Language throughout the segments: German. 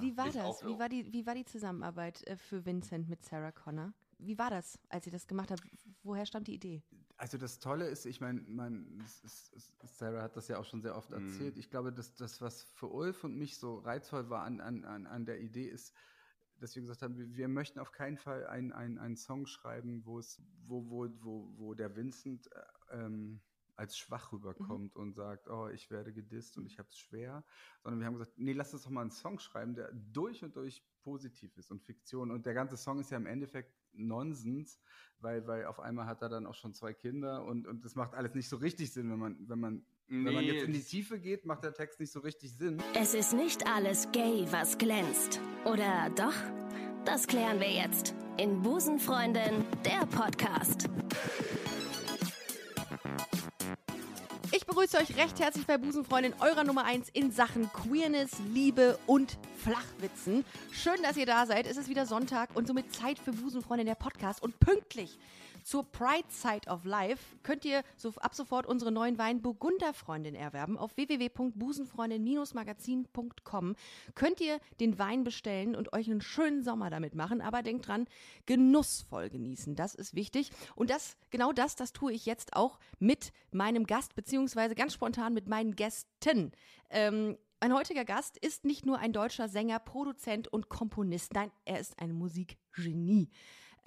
Wie war das? Wie war, die, wie war die Zusammenarbeit äh, für Vincent mit Sarah Connor? Wie war das, als ihr das gemacht habt? Woher stammt die Idee? Also das Tolle ist, ich meine, mein, Sarah hat das ja auch schon sehr oft mhm. erzählt. Mm. Ich glaube, dass das, was für Ulf und mich so reizvoll war an, an, an der Idee, ist, dass wir gesagt haben, wir, möchten auf keinen Fall einen, einen, Song schreiben, wo es, wo, wo, wo, wo der Vincent äh, ähm, als schwach rüberkommt mhm. und sagt, oh, ich werde gedisst und ich habe es schwer, sondern wir haben gesagt, nee, lass uns doch mal einen Song schreiben, der durch und durch positiv ist und Fiktion. Und der ganze Song ist ja im Endeffekt Nonsens, weil, weil auf einmal hat er dann auch schon zwei Kinder und, und das macht alles nicht so richtig Sinn, wenn man, wenn man Nee. Wenn man jetzt in die Tiefe geht, macht der Text nicht so richtig Sinn. Es ist nicht alles gay, was glänzt. Oder doch? Das klären wir jetzt in Busenfreundin, der Podcast. Begrüße euch recht herzlich bei Busenfreundin, eurer Nummer 1 in Sachen Queerness, Liebe und Flachwitzen. Schön, dass ihr da seid. Es ist wieder Sonntag und somit Zeit für Busenfreundin, der Podcast. Und pünktlich zur Pride Side of Life könnt ihr so ab sofort unsere neuen Wein Burgunderfreundin erwerben. Auf www.busenfreundin-magazin.com könnt ihr den Wein bestellen und euch einen schönen Sommer damit machen. Aber denkt dran, genussvoll genießen. Das ist wichtig. Und das, genau das, das tue ich jetzt auch mit meinem Gast, beziehungsweise ganz spontan mit meinen Gästen. Ähm, mein heutiger Gast ist nicht nur ein deutscher Sänger, Produzent und Komponist. Nein, er ist ein Musikgenie.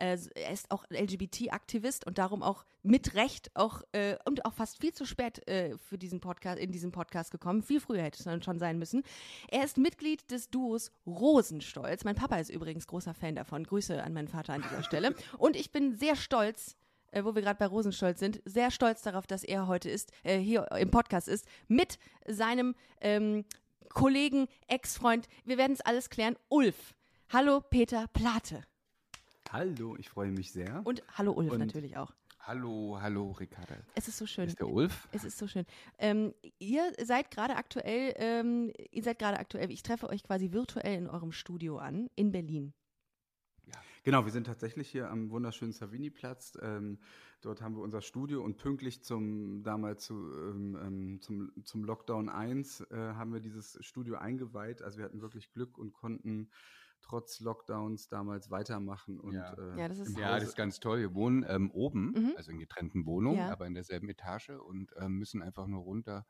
Äh, er ist auch LGBT-Aktivist und darum auch mit Recht auch äh, und auch fast viel zu spät äh, für diesen Podcast in diesen Podcast gekommen. Viel früher hätte es dann schon sein müssen. Er ist Mitglied des Duos Rosenstolz. Mein Papa ist übrigens großer Fan davon. Grüße an meinen Vater an dieser Stelle. Und ich bin sehr stolz, äh, wo wir gerade bei Rosenstolz sind, sehr stolz darauf, dass er heute ist, äh, hier im Podcast ist, mit seinem ähm, Kollegen, Ex-Freund, wir werden es alles klären, Ulf. Hallo Peter Plate. Hallo, ich freue mich sehr. Und hallo Ulf Und natürlich auch. Hallo, hallo Ricarda. Es ist so schön. Ist der Ulf? Es ist so schön. Ähm, ihr seid gerade aktuell, ähm, ihr seid gerade aktuell, ich treffe euch quasi virtuell in eurem Studio an, in Berlin. Ja. Genau, wir sind tatsächlich hier am wunderschönen Savini-Platz. Ähm, dort haben wir unser Studio und pünktlich zum damals zu, ähm, ähm zum, zum Lockdown 1 äh, haben wir dieses Studio eingeweiht. Also wir hatten wirklich Glück und konnten trotz Lockdowns damals weitermachen. Und, ja. Äh, ja, das ist, ja, das ist ganz toll. Wir wohnen ähm, oben, mhm. also in getrennten Wohnungen, ja. aber in derselben Etage und äh, müssen einfach nur runter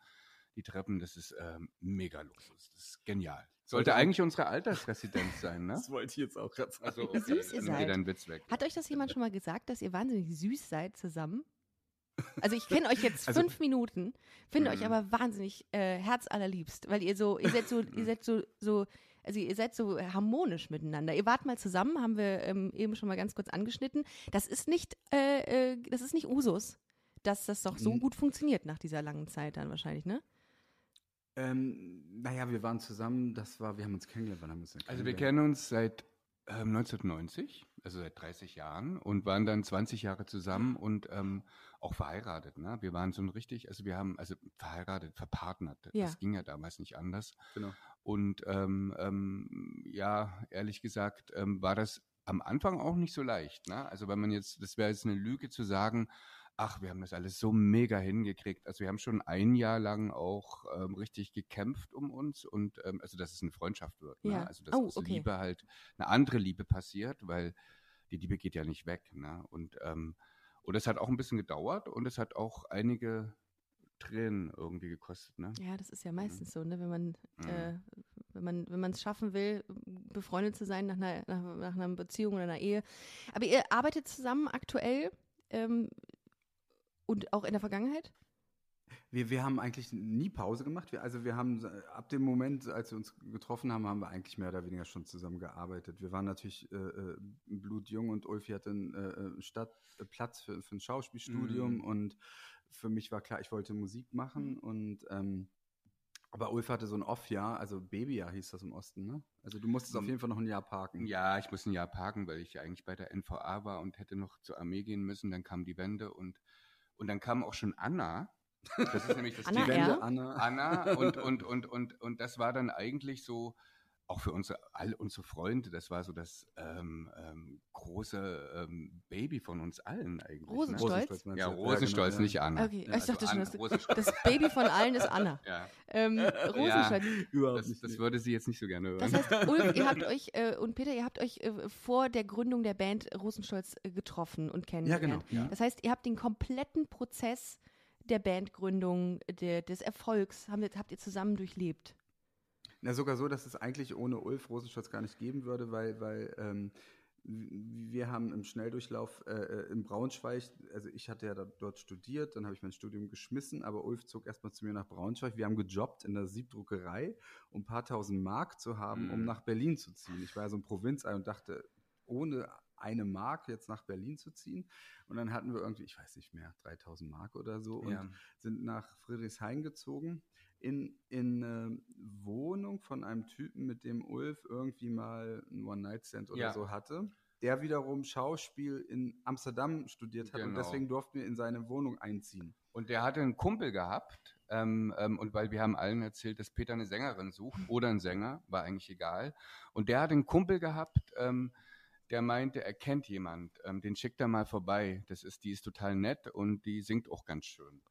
die Treppen. Das ist ähm, mega Luxus. Das ist genial. Sollte eigentlich unsere Altersresidenz sein, ne? Das wollte ich jetzt auch gerade sagen. Also, okay, süß ihr seid. Witz weg. Hat euch das jemand schon mal gesagt, dass ihr wahnsinnig süß seid zusammen? Also ich kenne euch jetzt also, fünf Minuten, finde euch mhm. aber wahnsinnig äh, herzallerliebst, weil ihr so, ihr seid so, ihr seid so, so also ihr seid so harmonisch miteinander. Ihr wart mal zusammen, haben wir ähm, eben schon mal ganz kurz angeschnitten. Das ist nicht, äh, äh, das ist nicht Usus, dass das doch so gut funktioniert nach dieser langen Zeit dann wahrscheinlich, ne? Ähm, naja, wir waren zusammen, das war, wir haben uns kennengelernt, wann haben wir uns Also wir kennen uns seit ähm, 1990, also seit 30 Jahren und waren dann 20 Jahre zusammen und ähm, auch verheiratet. Ne? Wir waren so ein richtig, also wir haben, also verheiratet, verpartnert. Ja. Das ging ja damals nicht anders. Genau. Und ähm, ähm, ja, ehrlich gesagt, ähm, war das am Anfang auch nicht so leicht. Ne? Also wenn man jetzt, das wäre jetzt eine Lüge zu sagen, ach, wir haben das alles so mega hingekriegt. Also wir haben schon ein Jahr lang auch ähm, richtig gekämpft um uns und ähm, also dass es eine Freundschaft wird. Ne? Also dass oh, okay. Liebe halt eine andere Liebe passiert, weil die Liebe geht ja nicht weg. Ne? Und ähm, und es hat auch ein bisschen gedauert und es hat auch einige Tränen irgendwie gekostet, ne? Ja, das ist ja meistens mhm. so, ne? Wenn man, mhm. äh, wenn man, wenn man es schaffen will, befreundet zu sein nach einer, nach, nach, einer Beziehung oder einer Ehe. Aber ihr arbeitet zusammen aktuell ähm, und auch in der Vergangenheit? Wir, wir haben eigentlich nie Pause gemacht. Wir, also wir haben ab dem Moment, als wir uns getroffen haben, haben wir eigentlich mehr oder weniger schon zusammen gearbeitet. Wir waren natürlich äh, äh blutjung und Ulfi hatte einen äh, äh Stadt, Platz für, für ein Schauspielstudium mhm. und für mich war klar, ich wollte Musik machen mhm. und ähm, aber Ulf hatte so ein Off-Jahr, also Babyjahr hieß das im Osten, ne? Also du musstest auf hm. jeden Fall noch ein Jahr parken. Ja, ich musste ein Jahr parken, weil ich ja eigentlich bei der NVA war und hätte noch zur Armee gehen müssen. Dann kam die Wende und, und dann kam auch schon Anna. Das ist nämlich das Anna, die Wende, Anna. Anna und, und, und, und, und das war dann eigentlich so, auch für unsere, all unsere Freunde, das war so das ähm, ähm, große ähm, Baby von uns allen eigentlich. Rosenstolz? Ne? Ja, Rosenstolz, genau, nicht Anna. Okay, ja, ich dachte schon, das, das, Baby von allen ist Anna. Ja. Ähm, Rosenstolz. Ja, das, das, würde sie jetzt nicht so gerne hören. Das heißt, Ulf, ihr habt euch äh, und Peter, ihr habt euch äh, vor der Gründung der Band Rosenstolz äh, getroffen und kennengelernt. Ja, genau. Das heißt, ihr habt den kompletten Prozess der Bandgründung, der, des Erfolgs, habt ihr zusammen durchlebt. Na, sogar so, dass es eigentlich ohne Ulf Rosenstolz gar nicht geben würde, weil, weil ähm, wir haben im Schnelldurchlauf äh, äh, in Braunschweig, also ich hatte ja da, dort studiert, dann habe ich mein Studium geschmissen, aber Ulf zog erstmal zu mir nach Braunschweig. Wir haben gejobbt in der Siebdruckerei, um ein paar tausend Mark zu haben, mhm. um nach Berlin zu ziehen. Ich war ja so ein Provinzei und dachte, ohne eine Mark jetzt nach Berlin zu ziehen. Und dann hatten wir irgendwie, ich weiß nicht mehr, 3000 Mark oder so und ja. sind nach Friedrichshain gezogen in, in eine Wohnung von einem Typen, mit dem Ulf irgendwie mal ein One-Night-Stand oder ja. so hatte. Der wiederum Schauspiel in Amsterdam studiert hat genau. und deswegen durften wir in seine Wohnung einziehen. Und der hatte einen Kumpel gehabt, ähm, ähm, und weil wir haben allen erzählt, dass Peter eine Sängerin sucht oder einen Sänger, war eigentlich egal. Und der hat einen Kumpel gehabt, ähm, der meinte, er kennt jemand, ähm, den schickt er mal vorbei. Das ist, die ist total nett und die singt auch ganz schön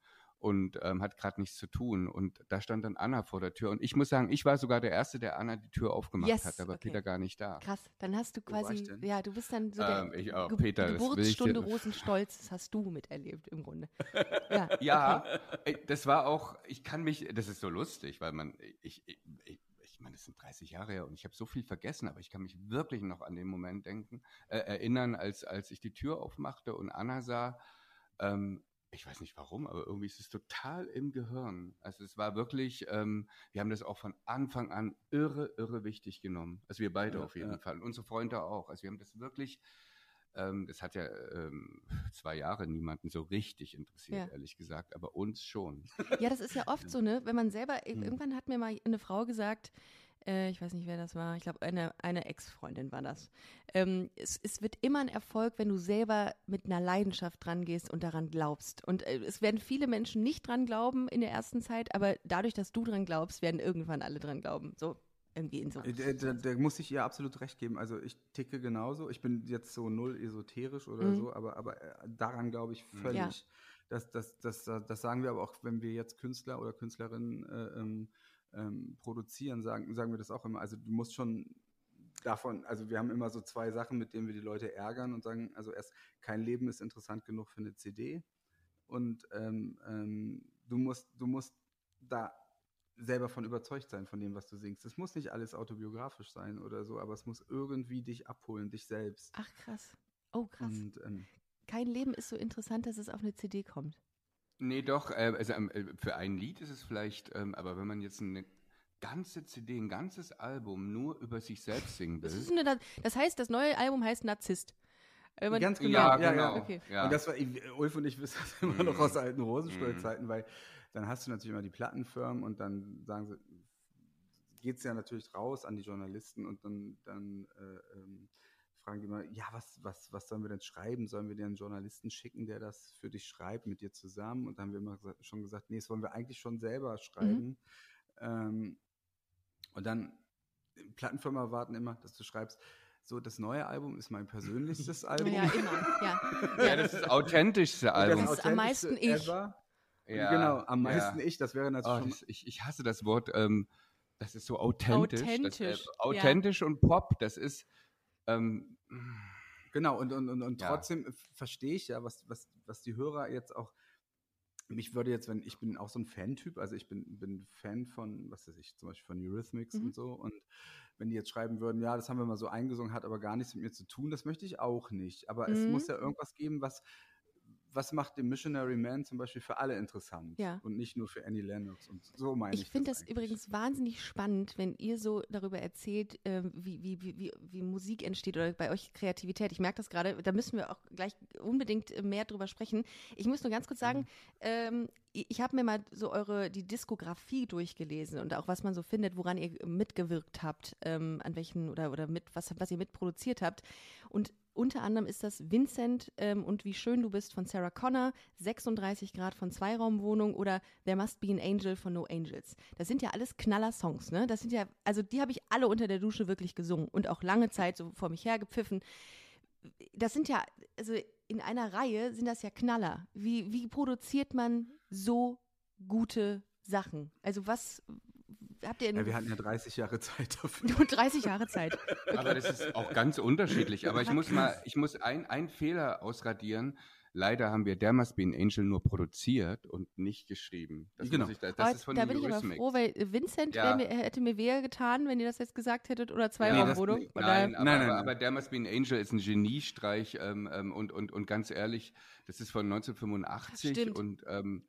und ähm, hat gerade nichts zu tun. Und da stand dann Anna vor der Tür. Und ich muss sagen, ich war sogar der Erste, der Anna die Tür aufgemacht yes, hat. Da war okay. Peter gar nicht da. Krass, dann hast du quasi, ja, du bist dann so ähm, der ich auch, Ge Peter, Geburtsstunde Rosenstolz, das hast du miterlebt im Grunde. Ja, ja okay. das war auch, ich kann mich, das ist so lustig, weil man, ich, ich, ich ich meine, das sind 30 Jahre her und ich habe so viel vergessen, aber ich kann mich wirklich noch an den Moment denken, äh, erinnern, als, als ich die Tür aufmachte und Anna sah, ähm, ich weiß nicht warum, aber irgendwie ist es total im Gehirn. Also es war wirklich, ähm, wir haben das auch von Anfang an irre, irre wichtig genommen. Also wir beide ja, auf jeden ja. Fall. Und unsere Freunde auch. Also wir haben das wirklich, ähm, das hat ja ähm, zwei Jahre niemanden so richtig interessiert, ja. ehrlich gesagt, aber uns schon. Ja, das ist ja oft so, ne? Wenn man selber, hm. irgendwann hat mir mal eine Frau gesagt, äh, ich weiß nicht, wer das war, ich glaube, eine, eine Ex-Freundin war das. Ähm, es, es, wird immer ein Erfolg, wenn du selber mit einer Leidenschaft dran gehst und daran glaubst. Und äh, es werden viele Menschen nicht dran glauben in der ersten Zeit, aber dadurch, dass du dran glaubst, werden irgendwann alle dran glauben. So, irgendwie in so. Da, da, da, muss ich ihr absolut recht geben. Also ich ticke genauso. Ich bin jetzt so null esoterisch oder mhm. so, aber, aber äh, daran glaube ich völlig. Ja. Das, das, das, das sagen wir aber auch, wenn wir jetzt Künstler oder Künstlerinnen äh, ähm, ähm, produzieren, sagen, sagen wir das auch immer. Also du musst schon davon, also wir haben immer so zwei Sachen, mit denen wir die Leute ärgern und sagen, also erst kein Leben ist interessant genug für eine CD und ähm, ähm, du musst, du musst da selber von überzeugt sein von dem, was du singst. Es muss nicht alles autobiografisch sein oder so, aber es muss irgendwie dich abholen, dich selbst. Ach krass. Oh krass. Und, ähm, Kein Leben ist so interessant, dass es auf eine CD kommt. Nee, doch, äh, also ähm, äh, für ein Lied ist es vielleicht, ähm, aber wenn man jetzt eine ganze CD, ein ganzes Album nur über sich selbst singen will. Das, eine, das heißt, das neue Album heißt Narzisst. Ganz genau. Ja, ja, genau. Ja. Okay. ja. Und das war, Ulf und ich wissen das immer noch aus alten Rosenstolz-Zeiten, weil dann hast du natürlich immer die Plattenfirmen und dann sagen sie, geht es ja natürlich raus an die Journalisten und dann, dann äh, ähm, fragen die mal, ja, was, was, was sollen wir denn schreiben? Sollen wir dir einen Journalisten schicken, der das für dich schreibt, mit dir zusammen? Und dann haben wir immer schon gesagt, nee, das wollen wir eigentlich schon selber schreiben. Mhm. Ähm, und dann, Plattenfirma warten immer, dass du schreibst, so, das neue Album ist mein persönlichstes Album. Ja, immer, ja. ja, das ist das authentischste Album. Das ist am meisten ich. Ja, genau, am meisten ja. ich, das wäre natürlich oh, das, ich, ich hasse das Wort, ähm, das ist so authentisch. Authentisch. Das, äh, authentisch ja. und Pop, das ist, ähm, genau, und, und, und, und trotzdem verstehe ich ja, was, was, was die Hörer jetzt auch mich würde jetzt, wenn ich bin auch so ein Fan-Typ, also ich bin, bin Fan von, was weiß ich, zum Beispiel von Eurythmics mhm. und so. Und wenn die jetzt schreiben würden, ja, das haben wir mal so eingesungen, hat aber gar nichts mit mir zu tun, das möchte ich auch nicht. Aber mhm. es muss ja irgendwas geben, was, was macht den Missionary Man zum Beispiel für alle interessant ja. und nicht nur für Annie Lennox und so meine ich. Ich finde das, das übrigens wahnsinnig spannend, wenn ihr so darüber erzählt, äh, wie, wie, wie, wie, wie Musik entsteht oder bei euch Kreativität. Ich merke das gerade, da müssen wir auch gleich unbedingt mehr drüber sprechen. Ich muss nur ganz kurz sagen, mhm. ähm, ich habe mir mal so eure die Diskografie durchgelesen und auch was man so findet, woran ihr mitgewirkt habt, ähm, an welchen oder oder mit was was ihr mitproduziert habt und unter anderem ist das Vincent ähm, und Wie schön du bist von Sarah Connor, 36 Grad von Zweiraumwohnung oder There Must Be an Angel von No Angels. Das sind ja alles Knaller-Songs, ne? Das sind ja, also die habe ich alle unter der Dusche wirklich gesungen und auch lange Zeit so vor mich hergepfiffen. Das sind ja, also in einer Reihe sind das ja Knaller. Wie, wie produziert man so gute Sachen? Also was, habt ihr ja, wir hatten ja 30 Jahre Zeit dafür. Nur 30 Jahre Zeit. Okay. Aber das ist auch ganz unterschiedlich. Aber ich muss mal, ich muss einen Fehler ausradieren. Leider haben wir Der Must Be an Angel nur produziert und nicht geschrieben. Das genau. Ich, das, ist von da bin ich aber froh, weil Vincent ja. mir, hätte mir weher getan, wenn ihr das jetzt gesagt hättet oder zwei ja, Wohnung. Nein, aber, nein, nein, aber, Der Must Be an Angel ist ein Geniestreich ähm, ähm, und, und, und ganz ehrlich, das ist von 1985 Stimmt. und ähm,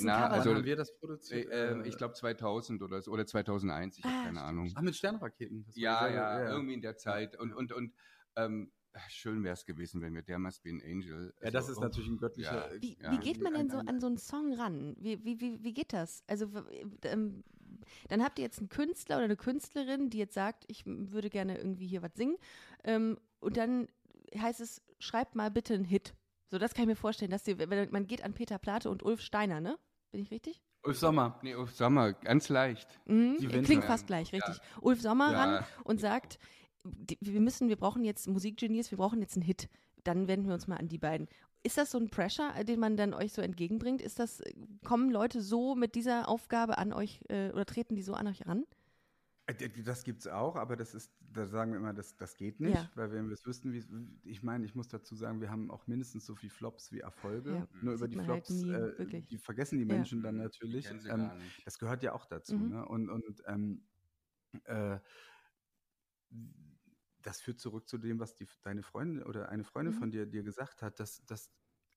na, also haben wir das produziert? Äh, äh, ich glaube 2000 oder so, oder 2001, ich habe ah, keine Ahnung. Ah, mit Sternraketen. Ja, ja, ja, irgendwie in der Zeit. Und, und, und ähm, schön wäre es gewesen, wenn wir Der Must Be an Angel. Ja, das ist oh, natürlich ein göttlicher. Ja, wie, ja. wie, geht man denn so an so einen Song ran? Wie, wie, wie, wie geht das? Also, ähm, dann habt ihr jetzt einen Künstler oder eine Künstlerin, die jetzt sagt, ich würde gerne irgendwie hier was singen. Ähm, und dann heißt es, schreibt mal bitte einen Hit. So, das kann ich mir vorstellen, dass die, man geht an Peter Plate und Ulf Steiner, ne? Bin ich richtig? Ulf Sommer. Nee, Ulf Sommer, ganz leicht. Mhm, klingt fast gleich, richtig. Ja. Ulf Sommer ja. ran und sagt, wir müssen, wir brauchen jetzt Musikgenies, wir brauchen jetzt einen Hit. Dann wenden wir uns mal an die beiden. Ist das so ein Pressure, den man dann euch so entgegenbringt? Ist das, kommen Leute so mit dieser Aufgabe an euch äh, oder treten die so an euch ran? Äh, das gibt es auch, aber das ist, da sagen wir immer, das, das geht nicht, ja. weil wenn wir es wüssten, wie, ich meine, ich muss dazu sagen, wir haben auch mindestens so viele Flops wie Erfolge. Ja. Nur über die Flops, halt nie, äh, die vergessen die Menschen ja. dann natürlich. Ähm, das gehört ja auch dazu. Mhm. Ne? Und, und ähm, äh, das führt zurück zu dem, was die, deine Freundin oder eine Freundin mhm. von dir dir gesagt hat, dass, dass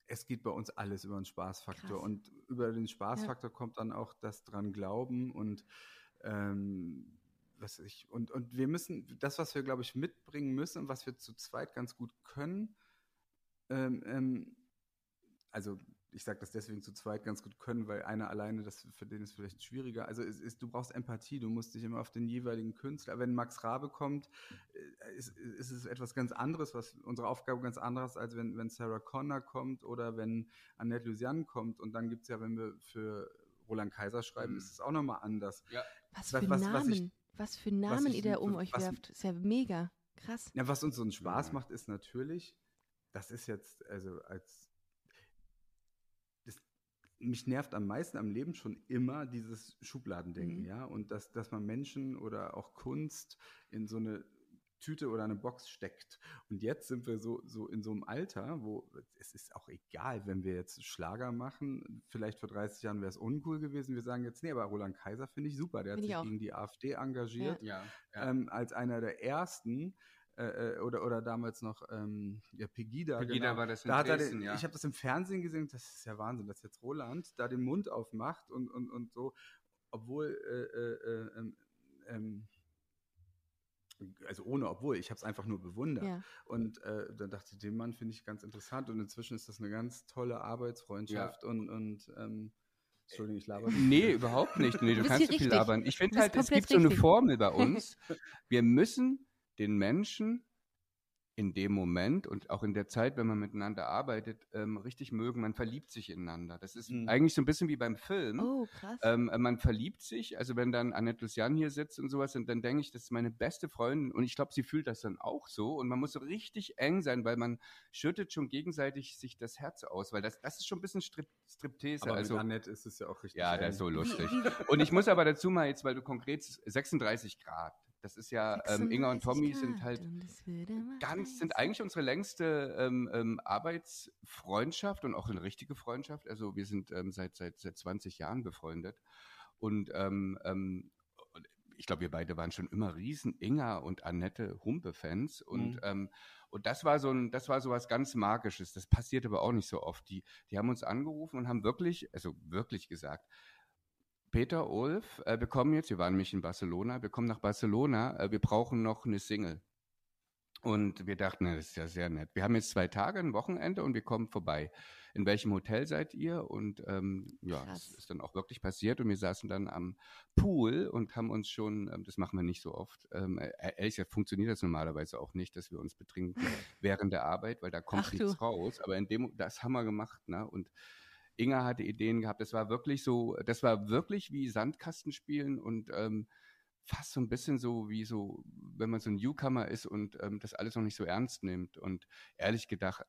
es geht bei uns alles über den Spaßfaktor. Krass. Und über den Spaßfaktor kommt dann auch das dran Glauben und ähm, was ich, und, und wir müssen, das, was wir, glaube ich, mitbringen müssen und was wir zu zweit ganz gut können, ähm, ähm, also ich sage das deswegen zu zweit ganz gut können, weil einer alleine, das für den ist vielleicht schwieriger. Also es ist, du brauchst Empathie, du musst dich immer auf den jeweiligen Künstler. Wenn Max Rabe kommt, äh, ist, ist es etwas ganz anderes, was unsere Aufgabe ganz anderes, als wenn, wenn Sarah Connor kommt oder wenn Annette Lucian kommt. Und dann gibt es ja, wenn wir für Roland Kaiser schreiben, mhm. ist es auch nochmal anders. Ja. Was für was, Namen? Was ich, was für Namen ich, ihr da um euch was, werft. Ist ja mega. Krass. Ja, was uns so einen Spaß ja. macht, ist natürlich, das ist jetzt, also als mich nervt am meisten am Leben schon immer dieses Schubladendenken, mhm. ja. Und dass, dass man Menschen oder auch Kunst in so eine Tüte oder eine Box steckt. Und jetzt sind wir so, so in so einem Alter, wo es ist auch egal, wenn wir jetzt Schlager machen. Vielleicht vor 30 Jahren wäre es uncool gewesen. Wir sagen jetzt, nee, aber Roland Kaiser finde ich super. Der find hat sich auch. gegen die AfD engagiert. Ja. Ja, ähm, als einer der ersten. Äh, äh, oder, oder damals noch ähm, ja, Pegida. Pegida genau. war das in da Dresden, den, ja. Ich habe das im Fernsehen gesehen, das ist ja Wahnsinn, dass jetzt Roland da den Mund aufmacht und, und, und so, obwohl äh, äh, äh ähm, ähm also ohne obwohl, ich habe es einfach nur bewundert. Ja. Und äh, dann dachte ich, den Mann finde ich ganz interessant und inzwischen ist das eine ganz tolle Arbeitsfreundschaft ja. und, und ähm, Entschuldigung, ich laber. Nee, überhaupt nicht. Nee, du, du kannst so viel labern. Ich finde halt, es gibt richtig. so eine Formel bei uns. Wir müssen den Menschen in dem Moment und auch in der Zeit, wenn man miteinander arbeitet, ähm, richtig mögen. Man verliebt sich ineinander. Das ist mhm. eigentlich so ein bisschen wie beim Film. Oh, krass. Ähm, man verliebt sich. Also wenn dann Annette Lucian hier sitzt und sowas, und dann denke ich, das ist meine beste Freundin und ich glaube, sie fühlt das dann auch so. Und man muss so richtig eng sein, weil man schüttet schon gegenseitig sich das Herz aus, weil das, das ist schon ein bisschen Strip Striptease. Aber also, mit Annette ist es ja auch richtig. Ja, eng. das ist so lustig. und ich muss aber dazu mal jetzt, weil du konkret 36 Grad. Das ist ja, ähm, Inga und Tommy sind halt ganz, sind eigentlich unsere längste ähm, ähm, Arbeitsfreundschaft und auch eine richtige Freundschaft. Also wir sind ähm, seit, seit, seit 20 Jahren befreundet. Und ähm, ähm, ich glaube, wir beide waren schon immer riesen Inga und Annette Humpe-Fans. Und, mhm. ähm, und das war so ein, das war so was ganz Magisches. Das passiert aber auch nicht so oft. Die, die haben uns angerufen und haben wirklich, also wirklich gesagt, Peter, Ulf, äh, wir kommen jetzt, wir waren nämlich in Barcelona, wir kommen nach Barcelona, äh, wir brauchen noch eine Single. Und wir dachten, na, das ist ja sehr nett. Wir haben jetzt zwei Tage, ein Wochenende und wir kommen vorbei. In welchem Hotel seid ihr? Und ähm, ja, Krass. das ist dann auch wirklich passiert. Und wir saßen dann am Pool und haben uns schon, ähm, das machen wir nicht so oft, ähm, äh, ehrlich gesagt funktioniert das normalerweise auch nicht, dass wir uns betrinken während der Arbeit, weil da kommt Ach nichts du. raus. Aber in dem, das haben wir gemacht, ne? Und Inga hatte Ideen gehabt. Das war wirklich so, das war wirklich wie Sandkastenspielen und ähm, fast so ein bisschen so wie so, wenn man so ein Newcomer ist und ähm, das alles noch nicht so ernst nimmt. Und ehrlich gedacht,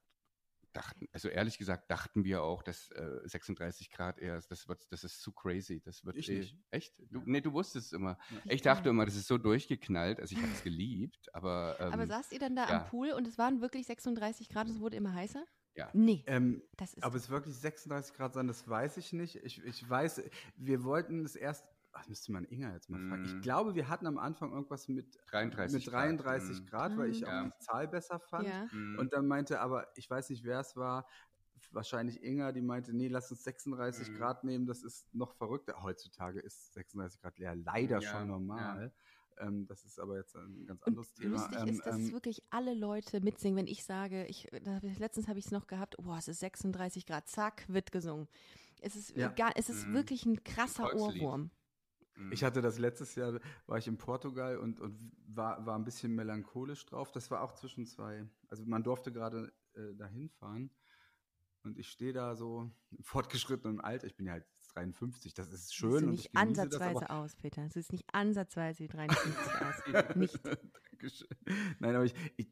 dachten, also ehrlich gesagt dachten wir auch, dass äh, 36 Grad eher, das wird, das ist zu crazy. Das wird Ich eh, nicht. echt? Du, Ja. Nee, du wusstest es immer. Wie Ich dachte immer, das ist so durchgeknallt. Also ich habe es geliebt, aber, ähm, Aber saßt ihr dann da ja. am Pool und es waren wirklich 36 Grad und es wurde immer heißer? Ja. Nee, Ähm, das ist. ob es wirklich 36 Grad sein, das weiß ich nicht. Ich, ich weiß, wir wollten es erst, ach, müsste man Inga jetzt mal fragen. Mm. Ich glaube, wir hatten am Anfang irgendwas mit 33 mit 33 Grad. Grad, weil ich Ja. auch die Zahl besser fand. ja. Mhm. Und dann meinte aber, ich weiß nicht, wer es war, wahrscheinlich Inga, die meinte, nee, lass uns 36 Mhm. Grad nehmen, das ist noch verrückter. Heutzutage ist 36 Grad ja leider Ja, schon normal. Ähm, das ist aber jetzt ein ganz anderes Thema. Lustig Ähm, ist, dass ähm, wirklich alle Leute mitsingen, wenn ich sage, ich, letztens habe ich es noch gehabt, boah, es ist 36 Grad, zack, wird gesungen. Es ist, Ja. gar, es ist Mhm. wirklich ein krasser Volkslied. Ohrwurm. Mhm. Ich hatte das letztes Jahr, war ich in Portugal und, und war, war ein bisschen melancholisch drauf. Das war auch zwischen zwei, also man durfte gerade äh, dahin fahren und ich stehe da so im fortgeschrittenen Alter. Ich bin ja halt 53, das ist schön du und nicht das ansatzweise aber. aus, Peter. Es ist nicht ansatzweise wie 53 aus. Nicht. Dankeschön. Nein, aber ich, ich,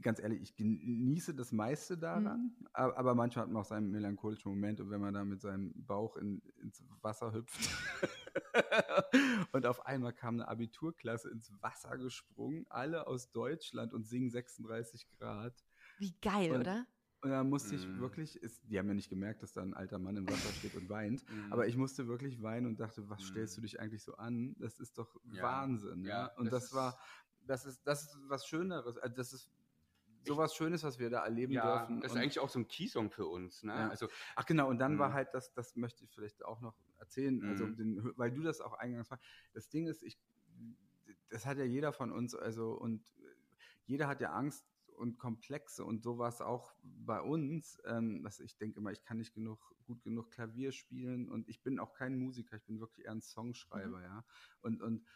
ganz ehrlich, ich genieße das meiste daran, aber, aber manchmal hat man auch seinen melancholischen Moment und wenn man da mit seinem Bauch in, ins Wasser hüpft und auf einmal kam eine Abiturklasse ins Wasser gesprungen, alle aus Deutschland und singen 36 Grad. Wie geil, Und- oder? Und da musste ich Mhm. wirklich, ist, die haben ja nicht gemerkt, dass da ein alter Mann im Wasser steht und weint, Mhm. aber ich musste wirklich weinen und dachte, was Mhm. stellst du dich eigentlich so an? Das ist doch Ja. Wahnsinn. Ja, Ja, Und das das, ist- war, das ist, das ist was Schöneres. Also das ist sowas Schönes, was wir da erleben ja, dürfen. das ist Und- eigentlich auch so ein Keysong für uns. Ne? Ja. Also Ach genau, und dann war Mhm. halt das, das möchte ich vielleicht auch noch erzählen, also Mhm. den, weil du das auch eingangs war. Das Ding ist, ich, das hat ja jeder von uns, also und jeder hat ja Angst und Komplexe und so war es auch bei uns. Ähm, dass ich denke immer, ich kann nicht genug, gut genug Klavier spielen und ich bin auch kein Musiker, ich bin wirklich eher ein Songschreiber, Mhm. ja. Und, und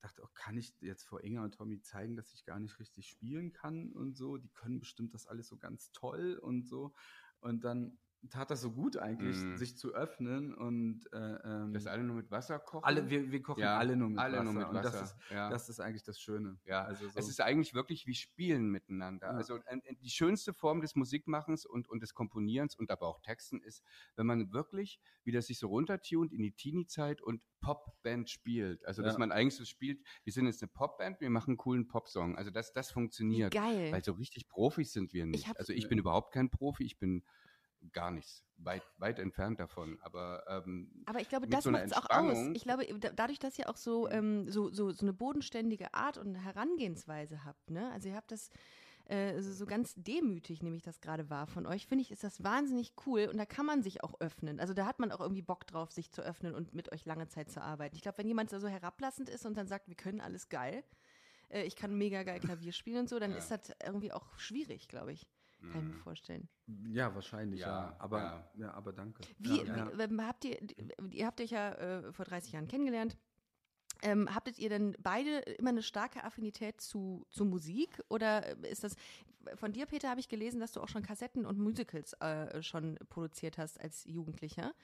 dachte, oh, kann ich jetzt vor Inga und Tommy zeigen, dass ich gar nicht richtig spielen kann und so? Die können bestimmt das alles so ganz toll und so. Und dann tat das so gut eigentlich, Mhm. sich zu öffnen und äh, ähm, das alle nur mit Wasser kochen. alle, wir, wir kochen Ja, alle nur mit alle Wasser. nur mit Und Wasser. das ist, ja. das ist eigentlich das Schöne. Ja, also so. Es ist eigentlich wirklich wie Spielen miteinander. Ja. Also äh, äh, die schönste Form des Musikmachens und, und des Komponierens und aber auch Texten ist, wenn man wirklich wieder sich so runtertunt in die Teenie-Zeit und Popband spielt. Also dass man eigentlich so spielt, wir sind jetzt eine Popband, wir machen einen coolen Popsong. Also das, das Wie funktioniert. geil. Weil so richtig Profis sind wir nicht. hab- also ich bin überhaupt kein Profi, ich bin gar nichts, weit, weit entfernt davon. Aber ähm, Aber ich glaube, das so macht es auch aus. Ich glaube, da- dadurch, dass ihr auch so, ähm, so, so, so eine bodenständige Art und Herangehensweise habt, ne? Also ihr habt das äh, so, so ganz demütig, nehme ich das gerade wahr von euch, finde ich, ist das wahnsinnig cool und da kann man sich auch öffnen. Also da hat man auch irgendwie Bock drauf, sich zu öffnen und mit euch lange Zeit zu arbeiten. Ich glaube, wenn jemand da so herablassend ist und dann sagt, wir können alles geil, äh, ich kann mega geil Klavier spielen und so, dann Ja. ist das irgendwie auch schwierig, glaube ich. Kann ich mir mh. vorstellen. ja, wahrscheinlich, ja. Ja, Aber, ja. ja. aber danke. Wie, wie ähm, habt ihr, ihr habt euch ja äh, vor 30 Jahren kennengelernt. Ähm, habtet ihr denn beide immer eine starke Affinität zu, zu Musik? Oder ist das, von dir, Peter, habe ich gelesen, dass du auch schon Kassetten und Musicals äh, schon produziert hast als Jugendlicher.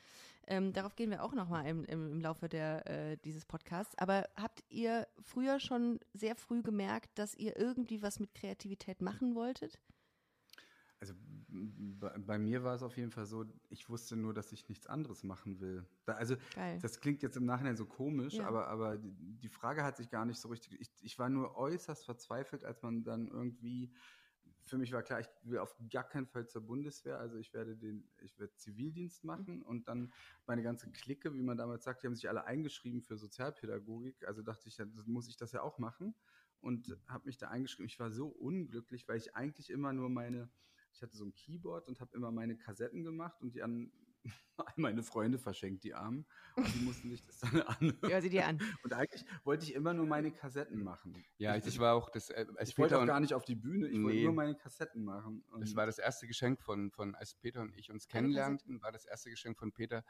Ähm, darauf gehen wir auch nochmal im, im, im Laufe der, äh, dieses Podcasts. Aber habt ihr früher schon sehr früh gemerkt, dass ihr irgendwie was mit Kreativität machen wolltet? Also bei, bei mir war es auf jeden Fall so, ich wusste nur, dass ich nichts anderes machen will. Da, also Geil. das klingt jetzt im Nachhinein so komisch, Ja. aber, aber die, Frage hat sich gar nicht so richtig. Ich, ich war nur äußerst verzweifelt, als man dann irgendwie. Für mich war klar, ich will auf gar keinen Fall zur Bundeswehr. Also ich werde den, ich werde Zivildienst machen und dann meine ganze Clique, wie man damals sagt, die haben sich alle eingeschrieben für Sozialpädagogik. Also dachte ich, ja, das muss ich das ja auch machen und habe mich da eingeschrieben. Ich war so unglücklich, weil ich eigentlich immer nur meine, ich hatte so ein Keyboard und habe immer meine Kassetten gemacht und die an meine Freunde verschenkt, die Armen. Und die mussten sich das dann an. Ja, sie dir an. Und eigentlich wollte ich immer nur meine Kassetten machen. Ja, ich, das war auch das. Äh, ich wollte auch gar nicht auf die Bühne, ich wollte Nee. nur meine Kassetten machen. Und Das war das erste Geschenk von, von als Peter und ich uns kennenlernten, war das erste Geschenk von Peter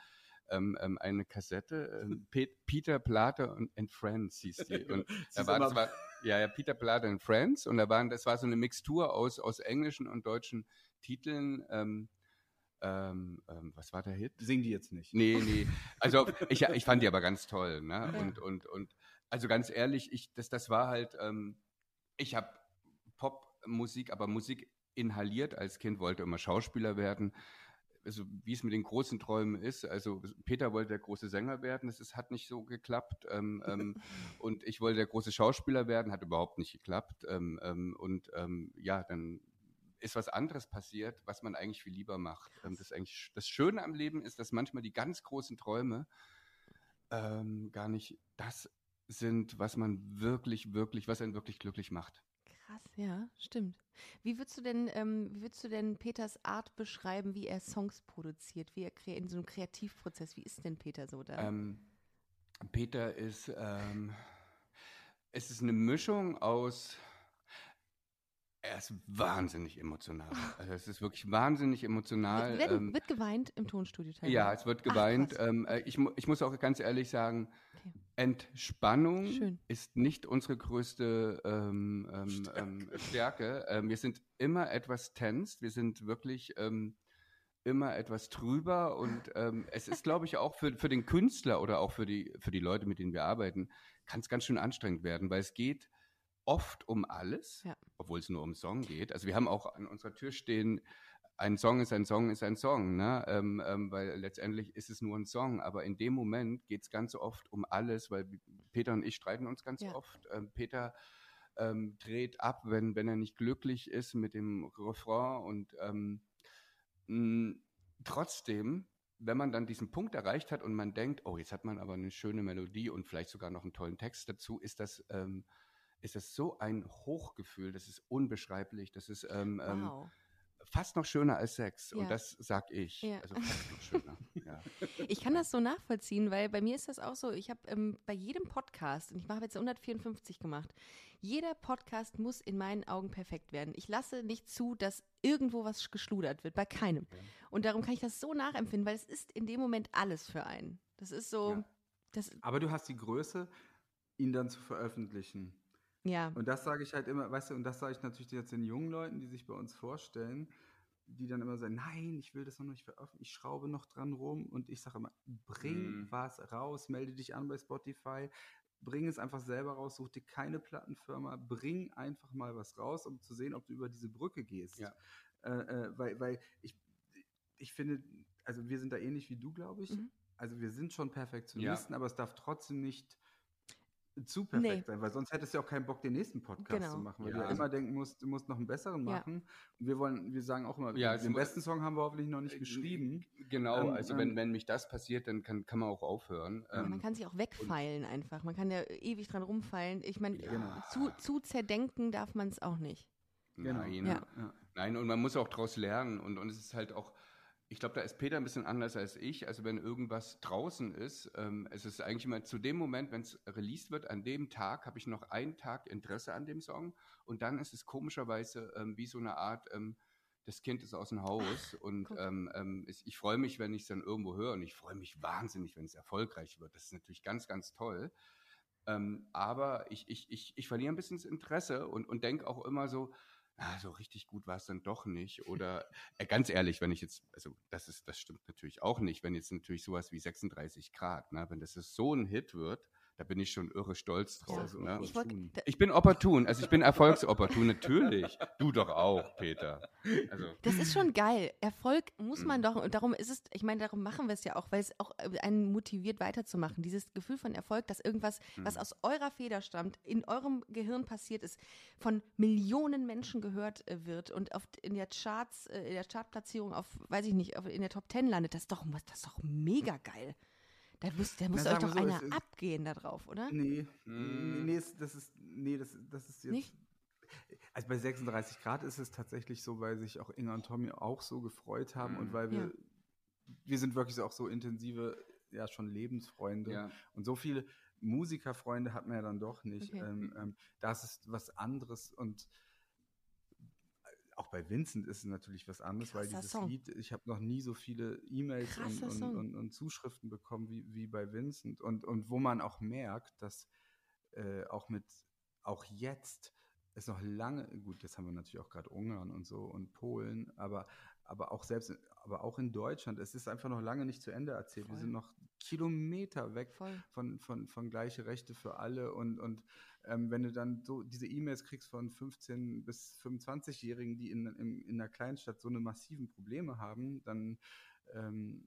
ähm, ähm, eine Kassette. Pe Peter Plater und and Friends hieß die. Und Sie da ist war, das war, ja, ja, Peter Plater and Friends. Und da waren, das war so eine Mixtur aus, aus englischen und deutschen Titeln. Ähm, ähm, ähm, was war der Hit? Sing die jetzt nicht. Nee, nee. Also ich, ich fand die aber ganz toll. Ne? Ja. Und, und, und also ganz ehrlich, ich, das, das war halt, ähm, ich habe Popmusik, aber Musik inhaliert als Kind, wollte immer Schauspieler werden. Also wie es mit den großen Träumen ist. Also Peter wollte der große Sänger werden, das ist, hat nicht so geklappt. Ähm, ähm, und ich wollte der große Schauspieler werden, hat überhaupt nicht geklappt. Ähm, ähm, und ähm, ja, dann ist was anderes passiert, was man eigentlich viel lieber macht. Ähm, das, eigentlich, das Schöne am Leben ist, dass manchmal die ganz großen Träume gar nicht das sind, was man wirklich, wirklich, was einen wirklich glücklich macht. Krass, ja, stimmt. Wie würdest du denn, ähm, wie würdest du denn Peters Art beschreiben, wie er Songs produziert, wie er in so einem Kreativprozess, wie ist denn Peter so da? Ähm, Peter ist, ähm, es ist eine Mischung aus, er ist wahnsinnig emotional. Also es ist wirklich wahnsinnig emotional. wird, ähm, wird geweint im Tonstudio teilweise? ja, es wird Ach, geweint. krass. ähm, äh, ich, ich muss auch ganz ehrlich sagen, Okay. Entspannung Schön. ist nicht unsere größte ähm, ähm, ähm, Stärke. Ähm, wir sind immer etwas tensed, wir sind wirklich ähm, immer etwas trüber und ähm, es ist, glaube ich, auch für, für den Künstler oder auch für die, für die Leute, mit denen wir arbeiten, kann es ganz schön anstrengend werden, weil es geht oft um alles, Ja. obwohl es nur um Song geht. Also wir haben auch an unserer Tür stehen, ein Song ist ein Song ist ein Song, ne? ähm, ähm, weil letztendlich ist es nur ein Song, aber in dem Moment geht es ganz oft um alles, weil Peter und ich streiten uns ganz Ja. oft. Ähm, Peter ähm, dreht ab, wenn, wenn er nicht glücklich ist mit dem Refrain und ähm, mh, trotzdem, wenn man dann diesen Punkt erreicht hat und man denkt, oh, jetzt hat man aber eine schöne Melodie und vielleicht sogar noch einen tollen Text dazu, ist das, ähm, ist das so ein Hochgefühl, das ist unbeschreiblich, das ist ähm, ähm, Wow. fast noch schöner als Sex. Ja. Und das sag ich. Ja. Also fast noch schöner. ja. Ich kann das so nachvollziehen, weil bei mir ist das auch so, ich habe ähm, bei jedem Podcast, und ich habe jetzt 154 gemacht, jeder Podcast muss in meinen Augen perfekt werden. Ich lasse nicht zu, dass irgendwo was geschludert wird, bei keinem. Und darum kann ich das so nachempfinden, weil es ist in dem Moment alles für einen. Das ist so, Ja. das, Aber du hast die Größe, ihn dann zu veröffentlichen. Ja, Und das sage ich halt immer, weißt du, und das sage ich natürlich jetzt den jungen Leuten, die sich bei uns vorstellen, die dann immer sagen, nein, ich will das noch nicht veröffentlichen, ich schraube noch dran rum und ich sage immer, bring Mhm. was raus, melde dich an bei Spotify, bring es einfach selber raus, such dir keine Plattenfirma, bring einfach mal was raus, um zu sehen, ob du über diese Brücke gehst. Ja. Äh, äh, weil, weil ich, ich finde, also wir sind da ähnlich wie du, glaube ich. Mhm. Also wir sind schon Perfektionisten, aber es darf trotzdem nicht zu Nee. perfekt sein, weil sonst hättest du ja auch keinen Bock, den nächsten Podcast Genau. zu machen, weil Ja, du ja also- immer denken musst, du musst noch einen besseren Ja. machen. Und wir wollen, wir sagen auch immer, Ja, den mu- besten Song haben wir hoffentlich noch nicht Äh, geschrieben. Genau, Ähm, also ähm, wenn, wenn mich das passiert, dann kann, kann man auch aufhören. ja, man Ähm, kann sich auch wegfeilen einfach. Man kann ja ewig dran rumfeilen. Ich meine, Genau. zu, zu zerdenken darf man es auch nicht. Nein, Ja. Ja. nein, und man muss auch daraus lernen. Und, und es ist halt auch, ich glaube, da ist Peter ein bisschen anders als ich. Also wenn irgendwas draußen ist, ähm, es ist eigentlich immer zu dem Moment, wenn es released wird, an dem Tag habe ich noch einen Tag Interesse an dem Song. Und dann ist es komischerweise ähm, wie so eine Art, ähm, das Kind ist aus dem Haus. Und guck. ähm, ähm, es, ich freue mich, wenn ich es dann irgendwo höre. Und ich freue mich wahnsinnig, wenn es erfolgreich wird. Das ist natürlich ganz, ganz toll. Ähm, aber ich, ich, ich, ich verliere ein bisschen das Interesse und, und denke auch immer so, ah, so richtig gut war es dann doch nicht. Oder äh, ganz ehrlich, wenn ich jetzt, also das ist, das stimmt natürlich auch nicht, wenn jetzt natürlich sowas wie 36 Grad, ne, wenn das so ein Hit wird, da bin ich schon irre stolz drauf. Ne? Ich Ich bin opportun, also ich bin erfolgsopportun, natürlich. Du doch auch, Peter. Also, Das ist schon geil. Erfolg muss man Mhm. doch, und darum ist es, ich meine, darum machen wir es ja auch, weil es auch äh, einen motiviert weiterzumachen. Dieses Gefühl von Erfolg, dass irgendwas, was Mhm. aus eurer Feder stammt, in eurem Gehirn passiert ist, von Millionen Menschen gehört äh, wird und auf, in der Charts, äh, in der Chartplatzierung auf, weiß ich nicht, in der Top Ten landet, das ist doch, das ist doch mega geil. Da muss, da muss Na, euch doch so, einer ist- abgehen da drauf, oder? Nee, Mm. nee, es- das ist, nee, das, das ist jetzt. Nicht? Also bei 36 Grad ist es tatsächlich so, weil sich auch Inga und Tommy auch so gefreut haben Mhm. und weil wir Ja. wir sind wirklich auch so intensive, ja schon Lebensfreunde. Ja. Und so viele Musikerfreunde hat man ja dann doch nicht. Okay. Ähm, ähm, das ist was anderes und auch bei Vincent ist es natürlich was anderes, weil Krasser dieses Song. Lied, ich habe noch nie so viele E-Mails und, und, und, und Zuschriften bekommen wie, wie bei Vincent und, und wo man auch merkt, dass äh, auch mit, auch jetzt ist noch lange, gut, jetzt haben wir natürlich auch gerade Ungarn und so und Polen, aber, aber auch selbst, aber auch in Deutschland, es ist einfach noch lange nicht zu Ende erzählt. Wir Voll. sind noch Kilometer weg Voll. von, von, von gleiche Rechte für alle und, und ähm, wenn du dann so diese E-Mails kriegst von 15 bis 25-Jährigen, die in, in, in einer Kleinstadt so eine massiven Probleme haben, dann ähm,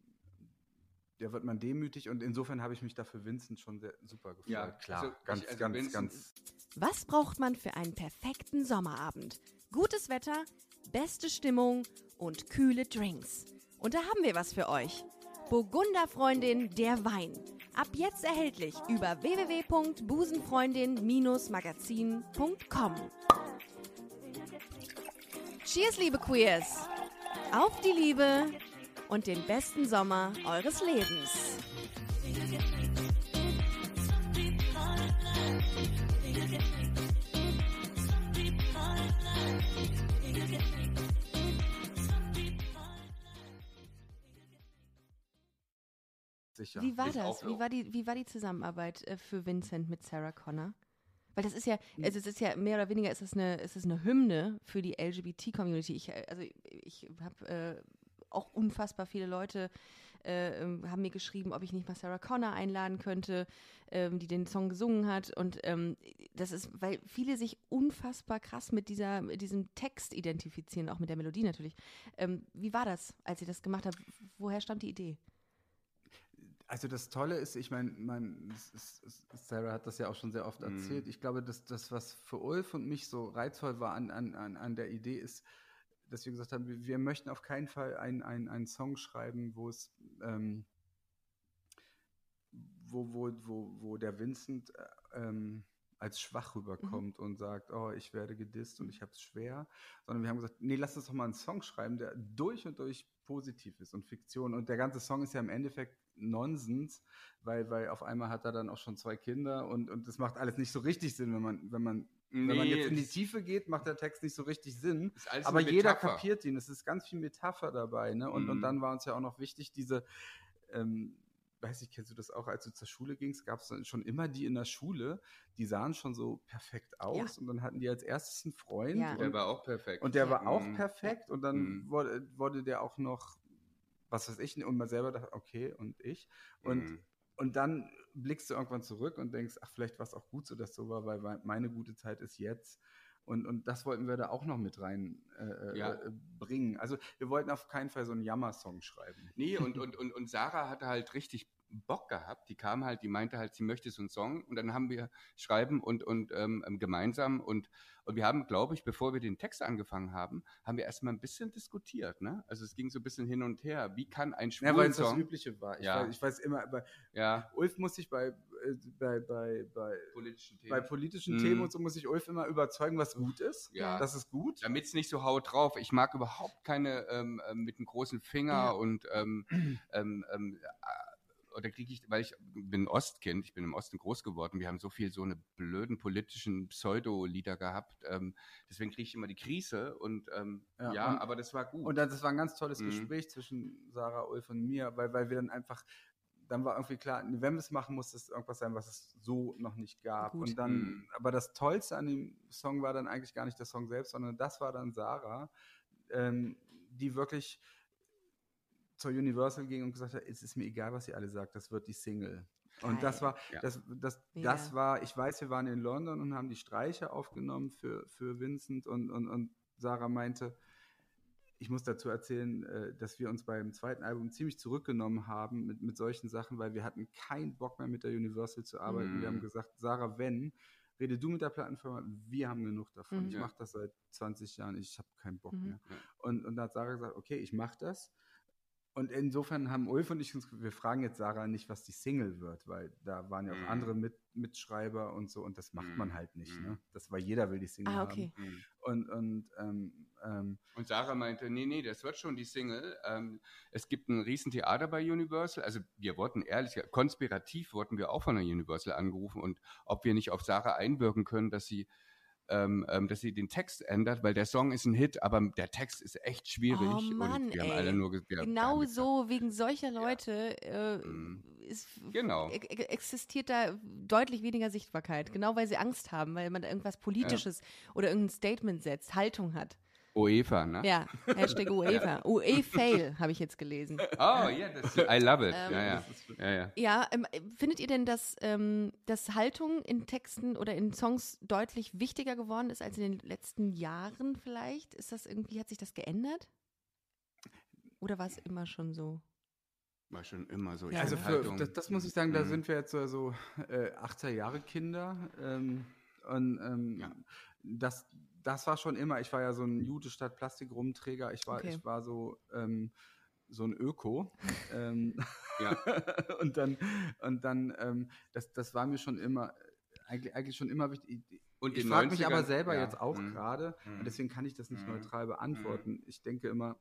ja, wird man demütig und insofern habe ich mich dafür Vincent schon sehr super gefreut. Ja, klar, also ganz, ich- also ganz, Vincent ganz. Was braucht man für einen perfekten Sommerabend? Gutes Wetter, beste Stimmung und kühle Drinks. Und da haben wir was für euch. Burgunderfreundin der Wein. Ab jetzt erhältlich über www.busenfreundin-magazin.com. Cheers, liebe Queers! Auf die Liebe und den besten Sommer eures Lebens. Sicher. Wie war Ich das? auch Wie war, die, wie war die Zusammenarbeit äh, für Vincent mit Sarah Connor? Weil das ist ja, Hm. also es ist ja mehr oder weniger ist es eine, ist es eine Hymne für die LGBT-Community. Ich, äh, also ich habe äh, auch unfassbar viele Leute äh, ähm, haben mir geschrieben, ob ich nicht mal Sarah Connor einladen könnte, ähm, die den Song gesungen hat. Und ähm, das ist, weil viele sich unfassbar krass mit dieser, mit diesem Text identifizieren, auch mit der Melodie natürlich. Ähm, wie war das, als ihr das gemacht habt? Woher stammt die Idee? Also das Tolle ist, ich meine, mein, Sarah hat das ja auch schon sehr oft Mhm. erzählt. Ich glaube, dass das, was für Ulf und mich so reizvoll war an, an, an, der Idee, ist, dass wir gesagt haben, wir, wir möchten auf keinen Fall einen, einen, einen Song schreiben, wo es ähm, wo, wo, wo, wo der Vincent äh, ähm, als schwach rüberkommt und sagt, oh, ich werde gedisst und ich habe es schwer, sondern wir haben gesagt, nee, lass uns doch mal einen Song schreiben, der durch und durch positiv ist und Fiktion. Und der ganze Song ist ja im Endeffekt Nonsens, weil, weil auf einmal hat er dann auch schon zwei Kinder und, und das macht alles nicht so richtig Sinn, wenn man, wenn man, wenn man Nee, jetzt in die Tiefe geht, macht der Text nicht so richtig Sinn. Aber jeder kapiert ihn. Es ist ganz viel Metapher dabei. Ne? Und, und Mhm. dann war uns ja auch noch wichtig, diese, ähm, weiß ich, kennst du das auch, als du zur Schule gingst, gab es schon immer die in der Schule, die sahen schon so perfekt aus und dann hatten die als erstes einen Freund Ja. und, Der war auch perfekt. und der war auch Mhm. perfekt und dann Mhm. wurde, wurde der auch noch, was weiß ich, und man selber dachte, okay, und ich. Und, Mhm. und dann blickst du irgendwann zurück und denkst, ach, vielleicht war es auch gut so, dass so war, weil meine gute Zeit ist jetzt. Und, und das wollten wir da auch noch mit rein äh, Ja. äh, bringen. Also wir wollten auf keinen Fall so einen Jammer-Song schreiben. Nee, und, und, und, und Sarah hatte halt richtig Bock gehabt. Die kam halt, die meinte halt, sie möchte so einen Song. Und dann haben wir schreiben und, und ähm, ähm, gemeinsam. Und, und wir haben, glaube ich, bevor wir den Text angefangen haben, haben wir erstmal ein bisschen diskutiert. Ne? Also es ging so ein bisschen hin und her. Wie kann ein Ja, weil es das. Übliche war. Ich, Ja. weiß, ich weiß immer, bei Ja, Ulf muss ich bei, äh, bei, bei, bei, politischen Themen. bei politischen Mhm. Themen und so muss ich Ulf immer überzeugen, was gut ist. Ja. Das ist gut. damit es nicht so haut drauf. Ich mag überhaupt keine ähm, ähm, mit einem großen Finger Ja. und ähm, ähm, ähm, äh, oder kriege ich, weil ich bin ein Ostkind, ich bin im Osten groß geworden, wir haben so viel so eine blöden politischen Pseudo-Lieder gehabt, ähm, deswegen kriege ich immer die Krise und ähm, Ja, ja, und- aber das war gut. Und das war ein ganz tolles Mhm. Gespräch zwischen Sarah, Ulf und mir, weil, weil wir dann einfach, dann war irgendwie klar, wenn wir es machen, muss es irgendwas sein, was es so noch nicht gab. Gut. Und dann, Mhm. aber das Tollste an dem Song war dann eigentlich gar nicht der Song selbst, sondern das war dann Sarah, ähm, die wirklich zur Universal ging und gesagt hat, es ist mir egal, was ihr alle sagt, das wird die Single. Und das Geil. war, Ja. das, das, das war, ich weiß, wir waren in London und haben die Streicher aufgenommen für, für Vincent und, und, und Sarah meinte, ich muss dazu erzählen, äh, dass wir uns beim zweiten Album ziemlich zurückgenommen haben mit, mit solchen Sachen, weil wir hatten keinen Bock mehr mit der Universal zu arbeiten. Mhm. Wir haben gesagt, Sarah, wenn, rede du mit der Plattenfirma, wir haben genug davon. Mhm. Ich Ja. mache das seit 20 Jahren, ich habe keinen Bock Mhm. mehr. Ja. Und, und da hat Sarah gesagt, okay, ich mache das. Und insofern haben Ulf und ich uns, wir fragen jetzt Sarah nicht, was die Single wird, weil da waren ja auch Mhm. andere Mit, Mitschreiber und so und das macht man Mhm. halt nicht. Mhm. Ne? Das war jeder will die Single Ah, okay. haben. Mhm. Und, und ähm, ähm, Und Sarah meinte, nee, nee, das wird schon die Single. Ähm, es gibt ein Riesentheater bei Universal. Also wir wurden ehrlich, konspirativ wurden wir auch von der Universal angerufen und ob wir nicht auf Sarah einwirken können, dass sie ähm, ähm, dass sie den Text ändert, weil der Song ist ein Hit, aber der Text ist echt schwierig. Oh Mann, und wir haben ey. alle nur wir, Genau so, wegen solcher Leute äh, Mhm. ist, Genau. e- e- existiert da deutlich weniger Sichtbarkeit. Genau weil sie Angst haben, weil man da irgendwas Politisches oder irgendein Statement setzt, Haltung hat. UEFA, ne? Ja, Hashtag UEFA. UE-Fail habe ich jetzt gelesen. Oh, ja, das, I love it. Ähm, ja, ja. ja, ja. Ja, ähm, findet ihr denn, dass, ähm, dass Haltung in Texten oder in Songs deutlich wichtiger geworden ist als in den letzten Jahren vielleicht? Ist das irgendwie, hat sich das geändert? Oder war es immer schon so? War schon immer so. Ja, also für, das, das muss ich sagen, da Mhm. sind wir jetzt so, so äh, 80er Jahre Kinder. Ähm, und ähm, Ja. das, das war schon immer, ich war ja so ein Jude statt Plastik-Rumträger, ich war, Okay. ich war so, ähm, so ein Öko. ähm, Ja. und dann, und dann ähm, das, das war mir schon immer, eigentlich, eigentlich schon immer wichtig. Und ich frage mich 90ern aber selber ja, jetzt auch mhm. gerade, Mhm. und deswegen kann ich das nicht Mhm. neutral beantworten. Ich denke immer,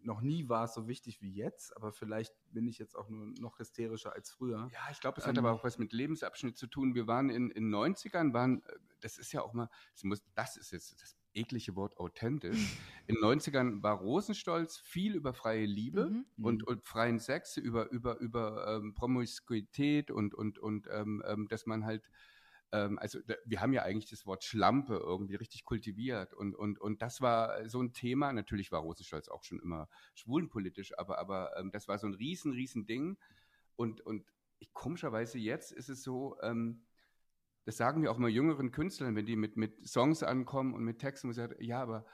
noch nie war es so wichtig wie jetzt, aber vielleicht bin ich jetzt auch nur noch hysterischer als früher. Ja, ich glaube, es Ähm, hat aber auch was mit Lebensabschnitt zu tun. Wir waren in den 90ern, waren, äh, das ist ja auch mal, das, muss, das ist jetzt das eklige Wort authentisch. In den 90ern war Rosenstolz viel über freie Liebe Mhm. und, und freien Sex, über, über, über ähm, Promiskuität und, und, und ähm, ähm, dass man halt ähm, also da, wir haben ja eigentlich das Wort Schlampe irgendwie richtig kultiviert und, und, und das war so ein Thema. Natürlich war Rosenstolz auch schon immer schwulenpolitisch, aber, aber ähm, das war so ein riesen, riesen Ding. Und, und ich, komischerweise jetzt ist es so, ähm, das sagen wir auch immer jüngeren Künstlern, wenn die mit, mit Songs ankommen und mit Texten, wo sie sagen, ja, aber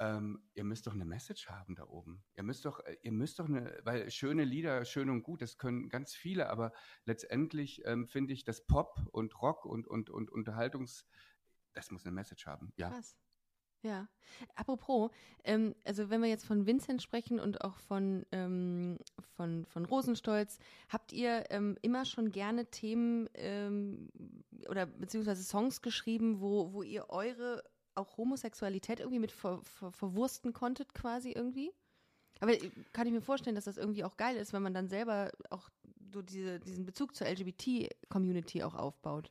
ähm, ihr müsst doch eine Message haben da oben. Ihr müsst doch, äh, ihr müsst doch eine, weil schöne Lieder, schön und gut, das können ganz viele, aber letztendlich ähm, finde ich, dass Pop und Rock und, und, und Unterhaltungs, das muss eine Message haben. Ja. Krass. Ja. Apropos, ähm, also wenn wir jetzt von Vincent sprechen und auch von, ähm, von, von Rosenstolz, habt ihr ähm, immer schon gerne Themen ähm, oder beziehungsweise Songs geschrieben, wo, wo ihr eure auch Homosexualität irgendwie mit ver, ver, verwursten konntet quasi irgendwie? Aber äh, kann ich mir vorstellen, dass das irgendwie auch geil ist, wenn man dann selber auch so diese, diesen Bezug zur LGBT-Community auch aufbaut.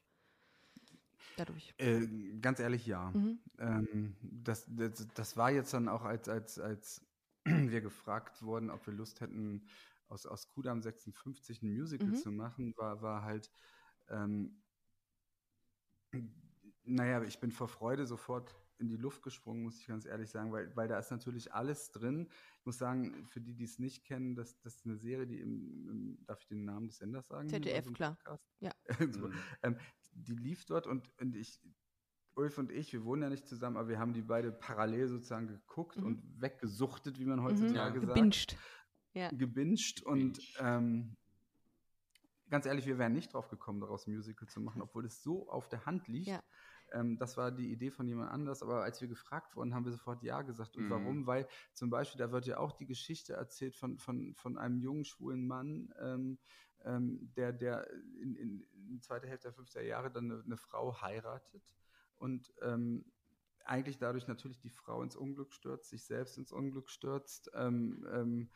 Dadurch. Äh, ganz ehrlich, ja. Mhm. Ähm, das, das, das war jetzt dann auch, als, als, als wir gefragt wurden, ob wir Lust hätten, aus, aus Kudam 56 ein Musical Mhm. zu machen, war, war halt, ähm, naja, ich bin vor Freude sofort in die Luft gesprungen, muss ich ganz ehrlich sagen, weil, weil da ist natürlich alles drin. Ich muss sagen, für die, die es nicht kennen, das, das ist eine Serie, die im, im darf ich den Namen des Senders sagen? ZDF, so klar. Podcast? Ja. Super. Mhm. ähm, die lief dort und, und ich, Ulf und ich, wir wohnen ja nicht zusammen, aber wir haben die beide parallel sozusagen geguckt Mhm. und weggesuchtet, wie man Mhm. heutzutage sagt. Gebinged. Ja. Gebinged und ähm, ganz ehrlich, wir wären nicht drauf gekommen, daraus ein Musical zu machen, obwohl es so auf der Hand liegt. Ja. Ähm, das war die Idee von jemand anders, aber als wir gefragt wurden, haben wir sofort Ja gesagt. Und Mhm. warum? Weil zum Beispiel, da wird ja auch die Geschichte erzählt von, von, von einem jungen, schwulen Mann, ähm, ähm, der, der in, in, in der zweiten Hälfte der 50er Jahre dann eine, eine Frau heiratet und ähm, eigentlich dadurch natürlich die Frau ins Unglück stürzt, sich selbst ins Unglück stürzt, ähm, ähm,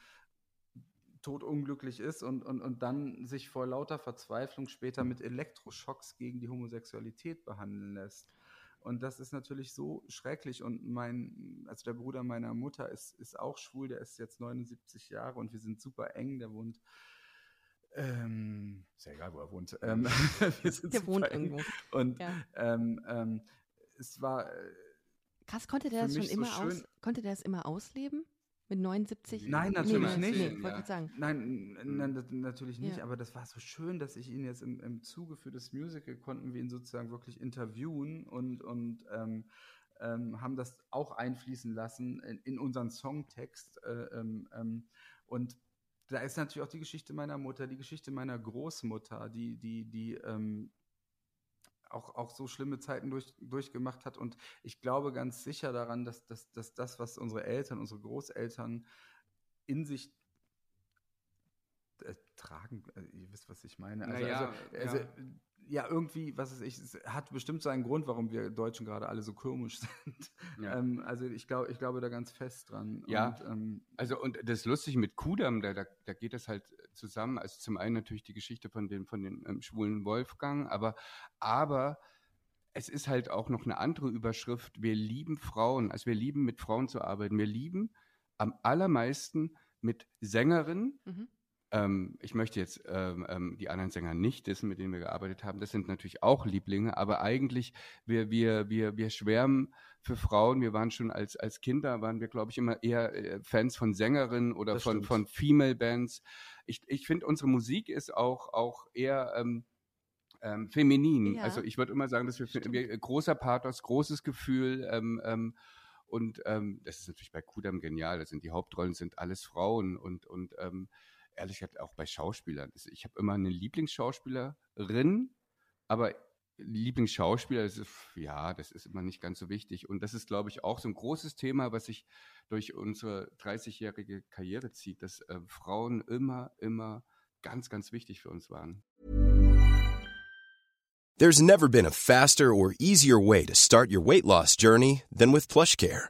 totunglücklich ist und, und, und dann sich vor lauter Verzweiflung später mit Elektroschocks gegen die Homosexualität behandeln lässt. Und das ist natürlich so schrecklich. Und mein, also der Bruder meiner Mutter ist, ist auch schwul, der ist jetzt 79 Jahre und wir sind super eng, der wohnt. Ähm, ist ja egal, wo er wohnt. Ähm, Der wohnt eng. irgendwo. Und Ja. ähm, ähm, es war, äh, Krass, konnte der das schon so immer schön- aus, konnte der das immer ausleben? Mit 79? Nein, natürlich nee, nicht. Nee, Ja. sagen. Nein, nein, das natürlich nicht, Ja. aber das war so schön, dass ich ihn jetzt im, im Zuge für das Musical konnten wir ihn sozusagen wirklich interviewen und, und ähm, ähm, haben das auch einfließen lassen in, in unseren Songtext. Äh, ähm, ähm, und da ist natürlich auch die Geschichte meiner Mutter, die Geschichte meiner Großmutter, die, die, die ähm, auch, auch so schlimme Zeiten durch, durchgemacht hat. Und ich glaube ganz sicher daran, dass, dass, dass das, was unsere Eltern, unsere Großeltern in sich äh, tragen, äh, ihr wisst, was ich meine. Also, ja, also, also ja. Ja. irgendwie, was weiß ich, es hat bestimmt so einen Grund, warum wir Deutschen gerade alle so komisch sind. Ja. Ähm, also ich glaube, ich glaube da ganz fest dran. Ja. Und, ähm, Also und das Lustige mit Kudam, da, da, da geht das halt zusammen. Also zum einen natürlich die Geschichte von dem von den ähm, schwulen Wolfgang, aber aber es ist halt auch noch eine andere Überschrift. Wir lieben Frauen, also wir lieben mit Frauen zu arbeiten. Wir lieben am allermeisten mit Sängerinnen. Mhm. Ähm, ich möchte jetzt ähm, ähm, die anderen Sänger nicht wissen, mit denen wir gearbeitet haben. Das sind natürlich auch Lieblinge, aber eigentlich wir wir wir wir schwärmen für Frauen. Wir waren schon als als Kinder waren wir glaube ich immer eher äh, Fans von Sängerinnen oder Das von stimmt. von Female Bands. Ich ich finde unsere Musik ist auch auch eher ähm, ähm, feminin. Ja. Also ich würde immer sagen, dass wir, wir großer Pathos, großes Gefühl ähm, ähm, und ähm, das ist natürlich bei Kudam genial. Das sind die Hauptrollen sind alles Frauen und und ähm, ehrlich gesagt auch bei Schauspielern. Ich habe immer eine Lieblingsschauspielerin, aber Lieblingsschauspieler, das ist, ja, das ist immer nicht ganz so wichtig. Und das ist, glaube ich, auch so ein großes Thema, was sich durch unsere 30-jährige Karriere zieht, dass äh, Frauen immer, immer ganz, ganz wichtig für uns waren. There's never been a faster or easier way to start your weight loss journey than with PlushCare.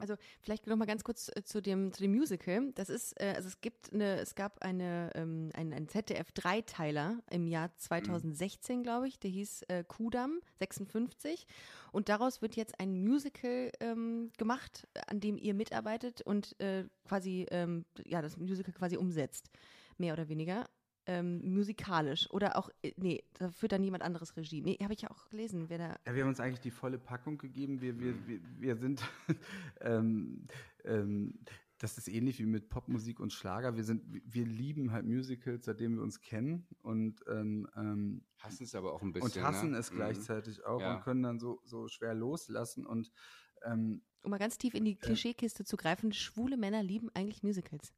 Also vielleicht noch mal ganz kurz äh, zu dem zu dem Musical. Das ist äh, also es gibt eine es gab eine ähm, ein, ein ZDF Dreiteiler im Jahr 2016 glaube ich. Der hieß äh, Kudam 56 und daraus wird jetzt ein Musical ähm, gemacht, an dem ihr mitarbeitet und äh, quasi ähm, ja das Musical quasi umsetzt mehr oder weniger. Ähm, musikalisch oder auch, äh, nee, da führt dann jemand anderes Regie. Nee, habe ich ja auch gelesen, wer da. Ja, wir haben uns eigentlich die volle Packung gegeben. Wir, wir, wir, wir sind, ähm, ähm, das ist ähnlich wie mit Popmusik und Schlager. Wir sind, wir lieben halt Musicals, seitdem wir uns kennen und, ähm, ähm, Hassen es aber auch ein bisschen. und hassen ne? es Mhm. gleichzeitig auch Ja. und können dann so, so schwer loslassen und ähm, Um mal ganz tief in die Klischeekiste zu greifen, schwule Männer lieben eigentlich Musicals.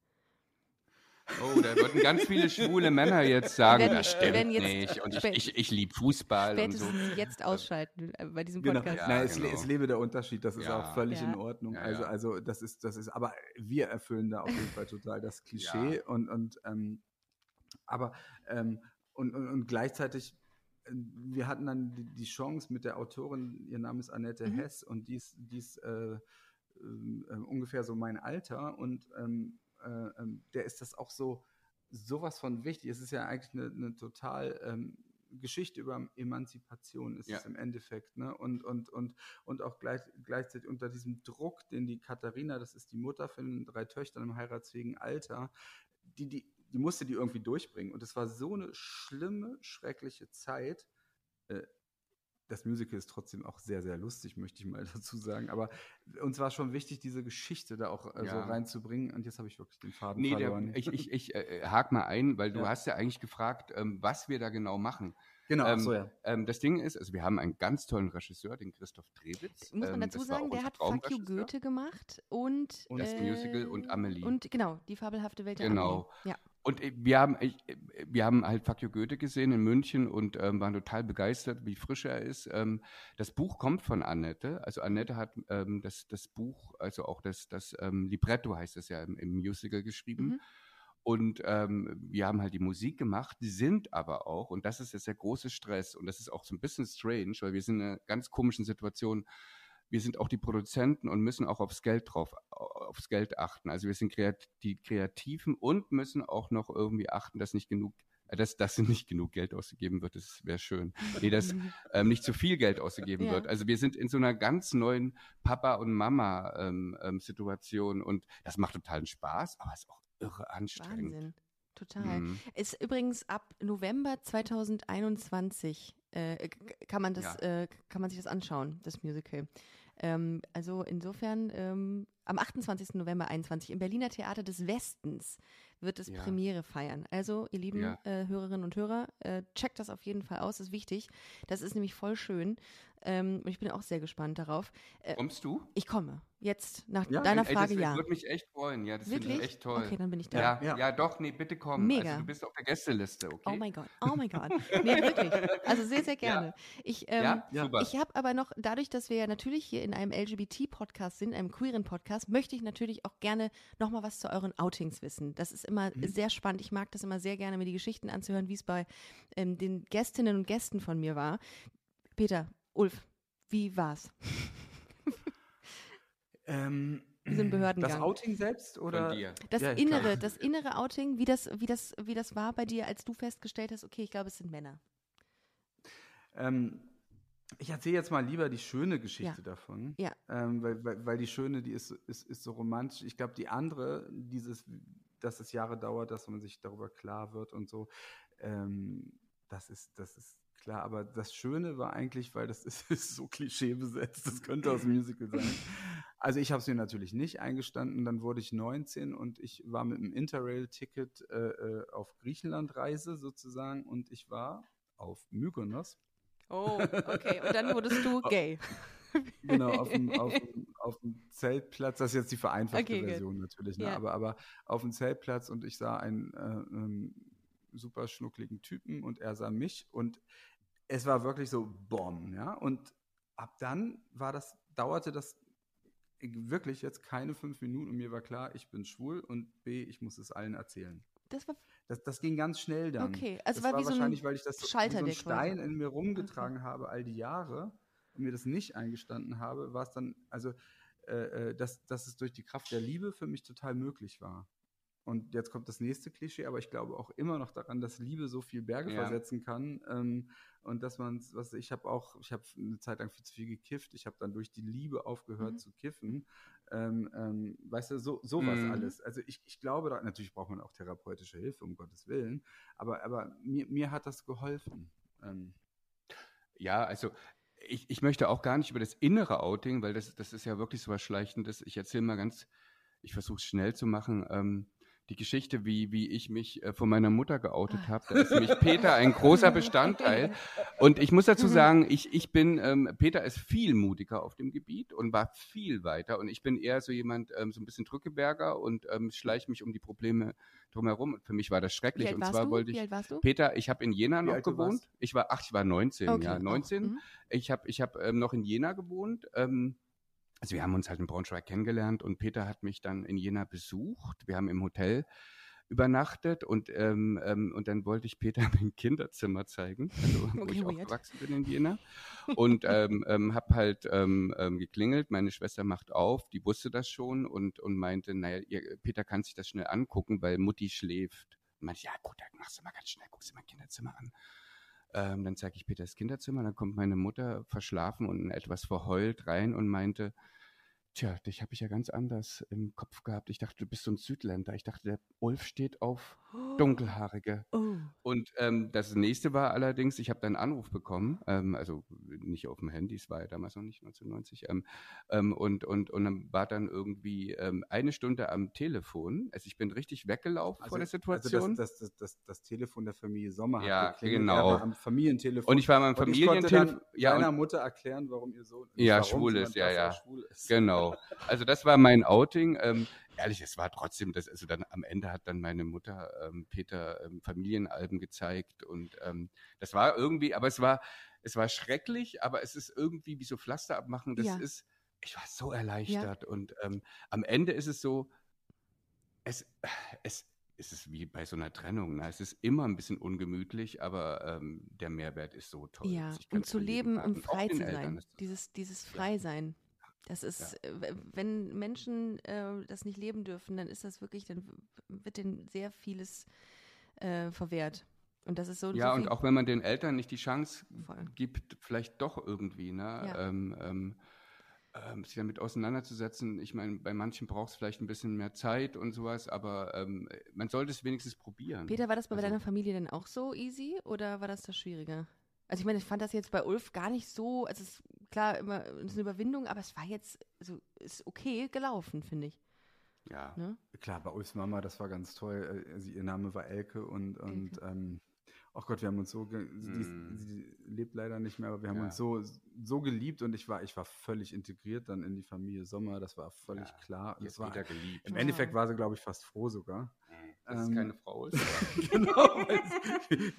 Oh, da würden ganz viele schwule Männer jetzt sagen, Werden- das stimmt werden jetzt nicht. Und ich, ich, ich liebe Fußball und so. Spätestens jetzt ausschalten äh, bei diesem Genau, Podcast. Ja, Nein, es, genau. es lebe der Unterschied, das ist Ja. auch völlig Ja. in Ordnung. Ja, also, ja. also das ist, das ist, aber wir erfüllen da auf jeden Fall total das Klischee und, und ähm, aber ähm, und, und, und gleichzeitig, äh, wir hatten dann die, die Chance mit der Autorin, ihr Name ist Annette Mhm. Hess und die ist, die ist äh, ähm, ähm, ungefähr so mein Alter und ähm, äh, ähm, der ist das auch so sowas von wichtig. Es ist ja eigentlich eine, eine total ähm, Geschichte über Emanzipation ist Ja. es im Endeffekt, ne? Und, und, und, und auch gleich, gleichzeitig unter diesem Druck, den die Katharina, das ist die Mutter von den drei Töchtern im heiratsfähigen Alter, die, die, die musste die irgendwie durchbringen. Und es war so eine schlimme, schreckliche Zeit. Äh, das Musical ist trotzdem auch sehr, sehr lustig, möchte ich mal dazu sagen. Aber uns war schon wichtig, diese Geschichte da auch äh, so Ja. reinzubringen. Und jetzt habe ich wirklich den Faden Nee, der, verloren. ich, ich, ich äh, hake mal ein, weil du Ja. hast ja eigentlich gefragt, ähm, was wir da genau machen. genau, ähm, so, ja. Ähm, das Ding ist, also wir haben einen ganz tollen Regisseur, den Christoph Trewitz. Muss man ähm, dazu sagen, der hat Fuck You. Goethe gemacht und, Und das Musical und Amelie. Und genau, die fabelhafte Welt der Genau. Amelie. Ja. Und äh, wir haben, äh, wir haben halt Fakio Goethe gesehen in München und ähm, waren total begeistert, wie frisch er ist. Ähm, das Buch kommt von Annette. Also Annette hat ähm, das, das Buch, also auch das, das ähm, Libretto heißt es ja im, im Musical geschrieben. Mhm. Und ähm, wir haben halt die Musik gemacht, sind aber auch, und das ist jetzt der große Stress, und das ist auch so ein bisschen strange, weil wir sind in einer ganz komischen Situation, wir sind auch die Produzenten und müssen auch aufs Geld drauf, aufs Geld achten. Also wir sind kreat die Kreativen und müssen auch noch irgendwie achten, dass nicht genug äh, dass, dass nicht genug Geld ausgegeben wird, das wäre schön. Nee, dass ähm, nicht zu viel Geld ausgegeben ja. wird. Also wir sind in so einer ganz neuen Papa- und Mama-Situation ähm, ähm, und das macht totalen Spaß, aber es ist auch irre anstrengend. Wahnsinn. Total. Mhm. Ist übrigens ab November 2021 äh, kann man das, ja. äh, kann man sich das anschauen, das Musical. Ähm, also insofern ähm, am 28. November 21 im Berliner Theater des Westens wird es ja. Premiere feiern. Also, ihr lieben ja. äh, Hörerinnen und Hörer, äh, checkt das auf jeden Fall aus, ist wichtig. Das ist nämlich voll schön. Ähm, und ich bin auch sehr gespannt darauf. Äh, Kommst du? Ich komme. Jetzt nach ja, deiner ey, Frage das ja. würde mich echt freuen. Ja, das finde ich echt toll. Okay, dann bin ich da. Ja, ja. ja doch, nee, bitte komm. Mega. Also, du bist auf der Gästeliste, okay? Oh mein Gott, oh mein Gott. Nee, wirklich. Also sehr, sehr gerne. Ich, ähm, ich habe aber noch, dadurch, dass wir ja natürlich hier in einem LGBT-Podcast sind, einem queeren Podcast, möchte ich natürlich auch gerne noch mal was zu euren Outings wissen. Das ist immer mhm. sehr spannend. Ich mag das immer sehr gerne, mir die Geschichten anzuhören, wie es bei ähm, den Gästinnen und Gästen von mir war. Peter, Ulf, wie war's? ähm, diesen Behördengang. Das Outing selbst oder das ja, innere, klar. das innere Outing, wie das, wie das, wie das war bei dir, als du festgestellt hast, okay, ich glaube, es sind Männer. Ähm, ich erzähle jetzt mal lieber die schöne Geschichte ja. davon, ja. Ähm, weil, weil, weil, die schöne, die ist, ist, ist so romantisch. Ich glaube, die andere, dieses, dass es Jahre dauert, dass man sich darüber klar wird und so, ähm, das ist, das ist klar, aber das Schöne war eigentlich, weil das ist, ist so klischeebesetzt, das könnte aus dem Musical sein. Also ich habe es mir natürlich nicht eingestanden, dann wurde ich 19 und ich war mit einem Interrail-Ticket äh, äh, auf Griechenland-Reise sozusagen und ich war auf Mykonos. Oh, okay. Und dann wurdest du gay. genau, auf dem, auf, dem, auf dem, Zeltplatz, das ist jetzt die vereinfachte okay, Version good. natürlich, ne? Ja. aber, aber auf dem Zeltplatz und ich sah einen äh, ähm, super schnuckligen Typen und er sah mich und es war wirklich so Bomb, ja. Und ab dann war das, dauerte das wirklich jetzt keine fünf Minuten und mir war klar, ich bin schwul und B, ich muss es allen erzählen. Das war das, das ging ganz schnell dann. Okay, also das war, war wahrscheinlich, weil ich das Schalter so, wie so einen Stein in mir rumgetragen okay. habe all die Jahre und mir das nicht eingestanden habe, war es dann, also, äh, äh, dass, dass es durch die Kraft der Liebe für mich total möglich war. Und jetzt kommt das nächste Klischee, aber ich glaube auch immer noch daran, dass Liebe so viel Berge ja. versetzen kann. Ähm, und dass man, was ich habe auch, ich habe eine Zeit lang viel zu viel gekifft. Ich habe dann durch die Liebe aufgehört mhm. zu kiffen. Ähm, ähm, weißt du, so sowas mhm. alles. Also ich, ich glaube, da, natürlich braucht man auch therapeutische Hilfe, um Gottes Willen. Aber, aber mir, mir hat das geholfen. Ähm. Ja, also ich, ich möchte auch gar nicht über das innere Outing, weil das, das ist ja wirklich so was Schleichendes. Ich erzähle mal ganz, ich versuche es schnell zu machen. Die Geschichte, wie, wie ich mich äh, von meiner Mutter geoutet ah. habe. Da ist nämlich Peter ein großer Bestandteil. Und ich muss dazu sagen, ich, ich bin, ähm, Peter ist viel mutiger auf dem Gebiet und war viel weiter. Und ich bin eher so jemand, ähm, so ein bisschen Drückeberger und ähm, schleiche mich um die Probleme drumherum. Und für mich war das schrecklich. und zwar du? wollte ich. Peter, ich habe in Jena noch gewohnt. Ich war, ach, ich war 19, okay. ja, 19. Mhm. Ich habe ich hab, ähm, noch in Jena gewohnt. Ähm, also wir haben uns halt in Braunschweig kennengelernt und Peter hat mich dann in Jena besucht. Wir haben im Hotel übernachtet und, ähm, ähm, und dann wollte ich Peter mein Kinderzimmer zeigen, also, wo ich aufgewachsen bin in Jena. Und ähm, ähm, habe halt ähm, ähm, geklingelt, meine Schwester macht auf, die wusste das schon und, und meinte, naja, ihr, Peter kann sich das schnell angucken, weil Mutti schläft. Und meinte, ja gut, dann machst du mal ganz schnell, guckst du mein Kinderzimmer an. Ähm, dann zeige ich Peters Kinderzimmer, dann kommt meine Mutter verschlafen und etwas verheult rein und meinte, Tja, dich habe ich ja ganz anders im Kopf gehabt. Ich dachte, du bist so ein Südländer. Ich dachte, der Ulf steht auf Dunkelhaarige. Oh. Und ähm, das nächste war allerdings, ich habe dann einen Anruf bekommen, ähm, also nicht auf dem Handy, es war ja damals noch nicht 1990. Ähm, ähm, und, und, und dann war dann irgendwie ähm, eine Stunde am Telefon. Also ich bin richtig weggelaufen also, vor der Situation. Also das, das, das, das, Telefon der Familie Sommer ja, hat geklingelt. genau. am Familientelefon. Und ich war am Familientelefon. Ja, meiner Mutter erklären, warum ihr so ja, schwul ist, ja, ja. Schwul ist. Genau. Genau. Also das war mein Outing. Ähm, ehrlich, es war trotzdem, das, also dann am Ende hat dann meine Mutter ähm, Peter ähm, Familienalben gezeigt und ähm, das war irgendwie, aber es war, es war schrecklich, aber es ist irgendwie wie so Pflaster abmachen. Das Ja. ist, ich war so erleichtert und ähm, am Ende ist es so, es, es, es ist wie bei so einer Trennung. Ne? Es ist immer ein bisschen ungemütlich, aber ähm, der Mehrwert ist so toll. Ja, und zu leben auch frei zu sein. Dieses, dieses Ja. Freisein. Das ist, äh, w- wenn Menschen äh, das nicht leben dürfen, dann ist das wirklich, dann wird denen sehr vieles äh, verwehrt. Und das ist so. Ja, so und auch wenn man den Eltern nicht die Chance Voll. gibt, vielleicht doch irgendwie, ne, Ja. ähm, ähm, ähm, sich damit auseinanderzusetzen. Ich meine, bei manchen braucht es vielleicht ein bisschen mehr Zeit und sowas, aber ähm, man sollte es wenigstens probieren. Peter, war das bei Also- deiner Familie denn auch so easy oder war das das schwieriger? Also ich meine, ich fand das jetzt bei Ulf gar nicht so, also es klar immer ist eine Überwindung, aber es war jetzt so ist okay gelaufen, finde ich. Ja. Ne? Klar, bei Ulfs Mama, das war ganz toll. Sie, ihr Name war Elke und, und Elke. ähm, oh Gott, wir haben uns so, ge sie, Mm. sie lebt leider nicht mehr, aber wir haben Ja. uns so, so geliebt und ich war, ich war völlig integriert dann in die Familie Sommer, das war völlig Ja, klar. Das war, wieder geliebt. Im. Endeffekt war sie, glaube ich, fast froh sogar. Dass es ähm, keine Frau ist. genau.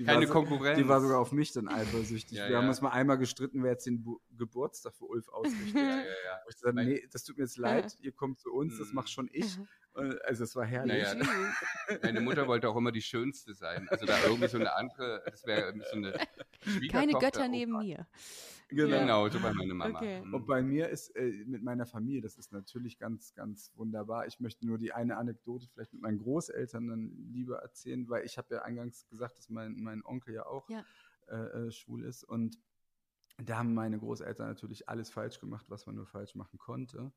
Keine Konkurrenz. Die war sogar auf mich dann eifersüchtig. Ja, wir haben ja. uns mal einmal gestritten, wer jetzt den Bu Geburtstag für Ulf ausrichtet. Ja, ja, ja. Ich gesagt, nee, das tut mir jetzt leid, ihr kommt zu uns, das Mhm. mache schon ich. Äh, Also es war herrlich. Naja, Meine Mutter wollte auch immer die Schönste sein. Also da irgendwie so eine andere, das wäre so eine Keine. Götter neben mir. Genau. Genau, so bei meiner Mama. Okay. Mhm. Und bei mir ist äh, mit meiner Familie, das ist natürlich ganz, ganz wunderbar. Ich möchte nur die eine Anekdote vielleicht mit meinen Großeltern dann lieber erzählen, weil ich habe ja eingangs gesagt, dass mein, mein Onkel ja auch Ja. Äh, äh, schwul ist. Und da haben meine Großeltern natürlich alles falsch gemacht, was man nur falsch machen konnte.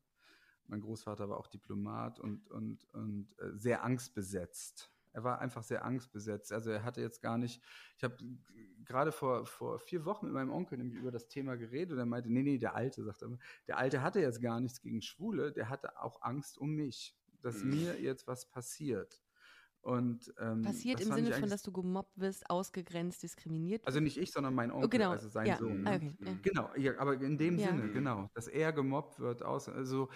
Mein Großvater war auch Diplomat und, und, und äh, sehr angstbesetzt. Er war einfach sehr angstbesetzt. Also er hatte jetzt gar nicht, ich habe gerade vor, vor vier Wochen mit meinem Onkel nämlich über das Thema geredet und er meinte, nee, nee, der Alte, sagt er, der Alte hatte jetzt gar nichts gegen Schwule, der hatte auch Angst um mich, dass Mhm. mir jetzt was passiert. Und, ähm, Passiert im Sinne von, dass du gemobbt wirst, ausgegrenzt, diskriminiert Also nicht ich, sondern mein Onkel, Oh, genau. also sein ja. Sohn. Ne? okay. ja. Genau, ja, aber in dem Ja. Sinne, genau, dass er gemobbt wird. Aus, also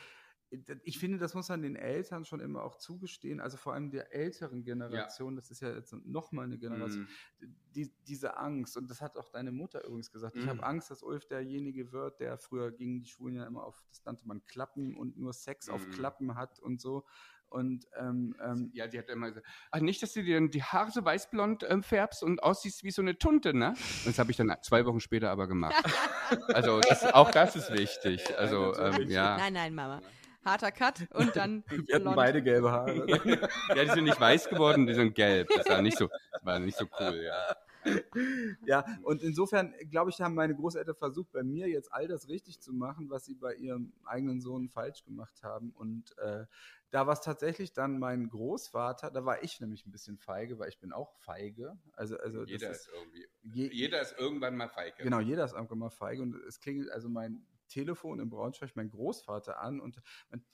ich finde, das muss man den Eltern schon immer auch zugestehen, also vor allem der älteren Generation, das ist ja jetzt nochmal eine Generation, Mhm. die, diese Angst, und das hat auch deine Mutter übrigens gesagt, ich Mhm. habe Angst, dass Ulf derjenige wird, der früher gingen die Schwulen ja immer auf, das nannte man Klappen und nur Sex auf Mhm. Klappen hat und so. Und ähm, ähm, Ja, die hat immer gesagt, ach, nicht, dass du dir dann die Haare so weißblond ähm, färbst und aussiehst wie so eine Tunte, ne? Und das habe ich dann zwei Wochen später aber gemacht. also das, auch das ist wichtig. Also ähm, ja. Nein, nein, Mama. Harter Cut und dann wir hatten blond. beide gelbe Haare. ja, die sind nicht weiß geworden, die sind gelb. Das war nicht so, war nicht so cool, ja. Ja, und insofern, glaube ich, haben meine Großeltern versucht, bei mir jetzt all das richtig zu machen, was sie bei ihrem eigenen Sohn falsch gemacht haben. Und äh, da war es tatsächlich dann mein Großvater, da war ich nämlich ein bisschen feige, weil ich bin auch feige. Also, also das Jeder ist, ist irgendwie, je, jeder ist irgendwann mal feige. Genau, jeder ist einfach mal feige. Und es klingelt also mein Telefon in Braunschweig, mein Großvater an. Und mein,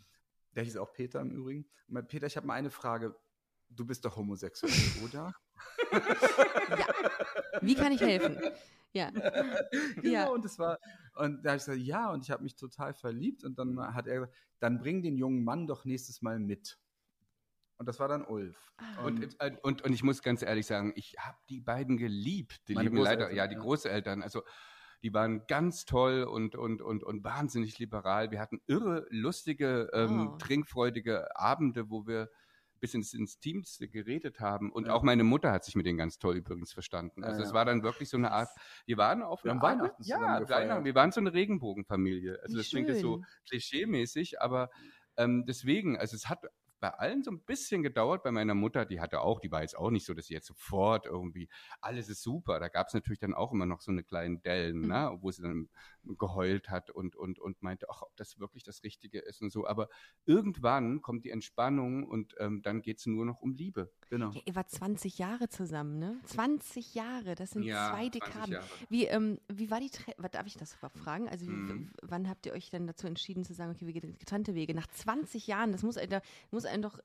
der hieß auch Peter im Übrigen. Und mein, Peter, ich habe mal eine Frage. Du bist doch homosexuell, oder? Ja. Wie kann ich helfen? Ja. genau, Ja. und es war, und da habe ich gesagt, ja, und ich habe mich total verliebt. Und dann hat er gesagt, dann bring den jungen Mann doch nächstes Mal mit. Und das war dann Ulf. Ah. Und, äh, und, und ich muss ganz ehrlich sagen, ich habe die beiden geliebt. Die Meine lieben leider, Großeltern, ja, die ja. Großeltern. Also die waren ganz toll und, und, und, und wahnsinnig liberal. Wir hatten irre, lustige, ähm, Oh. trinkfreudige Abende, wo wir bis ins, ins Teamste geredet haben. Und Ja. auch meine Mutter hat sich mit denen ganz toll übrigens verstanden. Ja, Also es ja. war dann wirklich so eine Art, wir waren auf Wir eine haben Art- Weihnachten Ja. Weihnachten. wir waren so eine Regenbogenfamilie. Also Wie das klingt jetzt so schön. klischee-mäßig, aber ähm, deswegen, also es hat bei allen so ein bisschen gedauert. Bei meiner Mutter, die hatte auch, die war jetzt auch nicht so, dass sie jetzt sofort irgendwie, alles ist super. Da gab es natürlich dann auch immer noch so eine kleinen Dellen, Mhm. ne, wo sie dann geheult hat und, und, und meinte, ach, ob das wirklich das Richtige ist und so. Aber irgendwann kommt die Entspannung und ähm, dann geht es nur noch um Liebe. Genau. Ja, ihr wart 20 Jahre zusammen, ne? 20 Jahre, das sind Ja, zwei 20 Dekaden. Wie, ähm, wie war die Tre darf ich das überhaupt fragen? Also Mhm. wann habt ihr euch denn dazu entschieden zu sagen, okay, wir gehen getrennte Wege? Nach 20 Jahren, das muss da muss einem doch,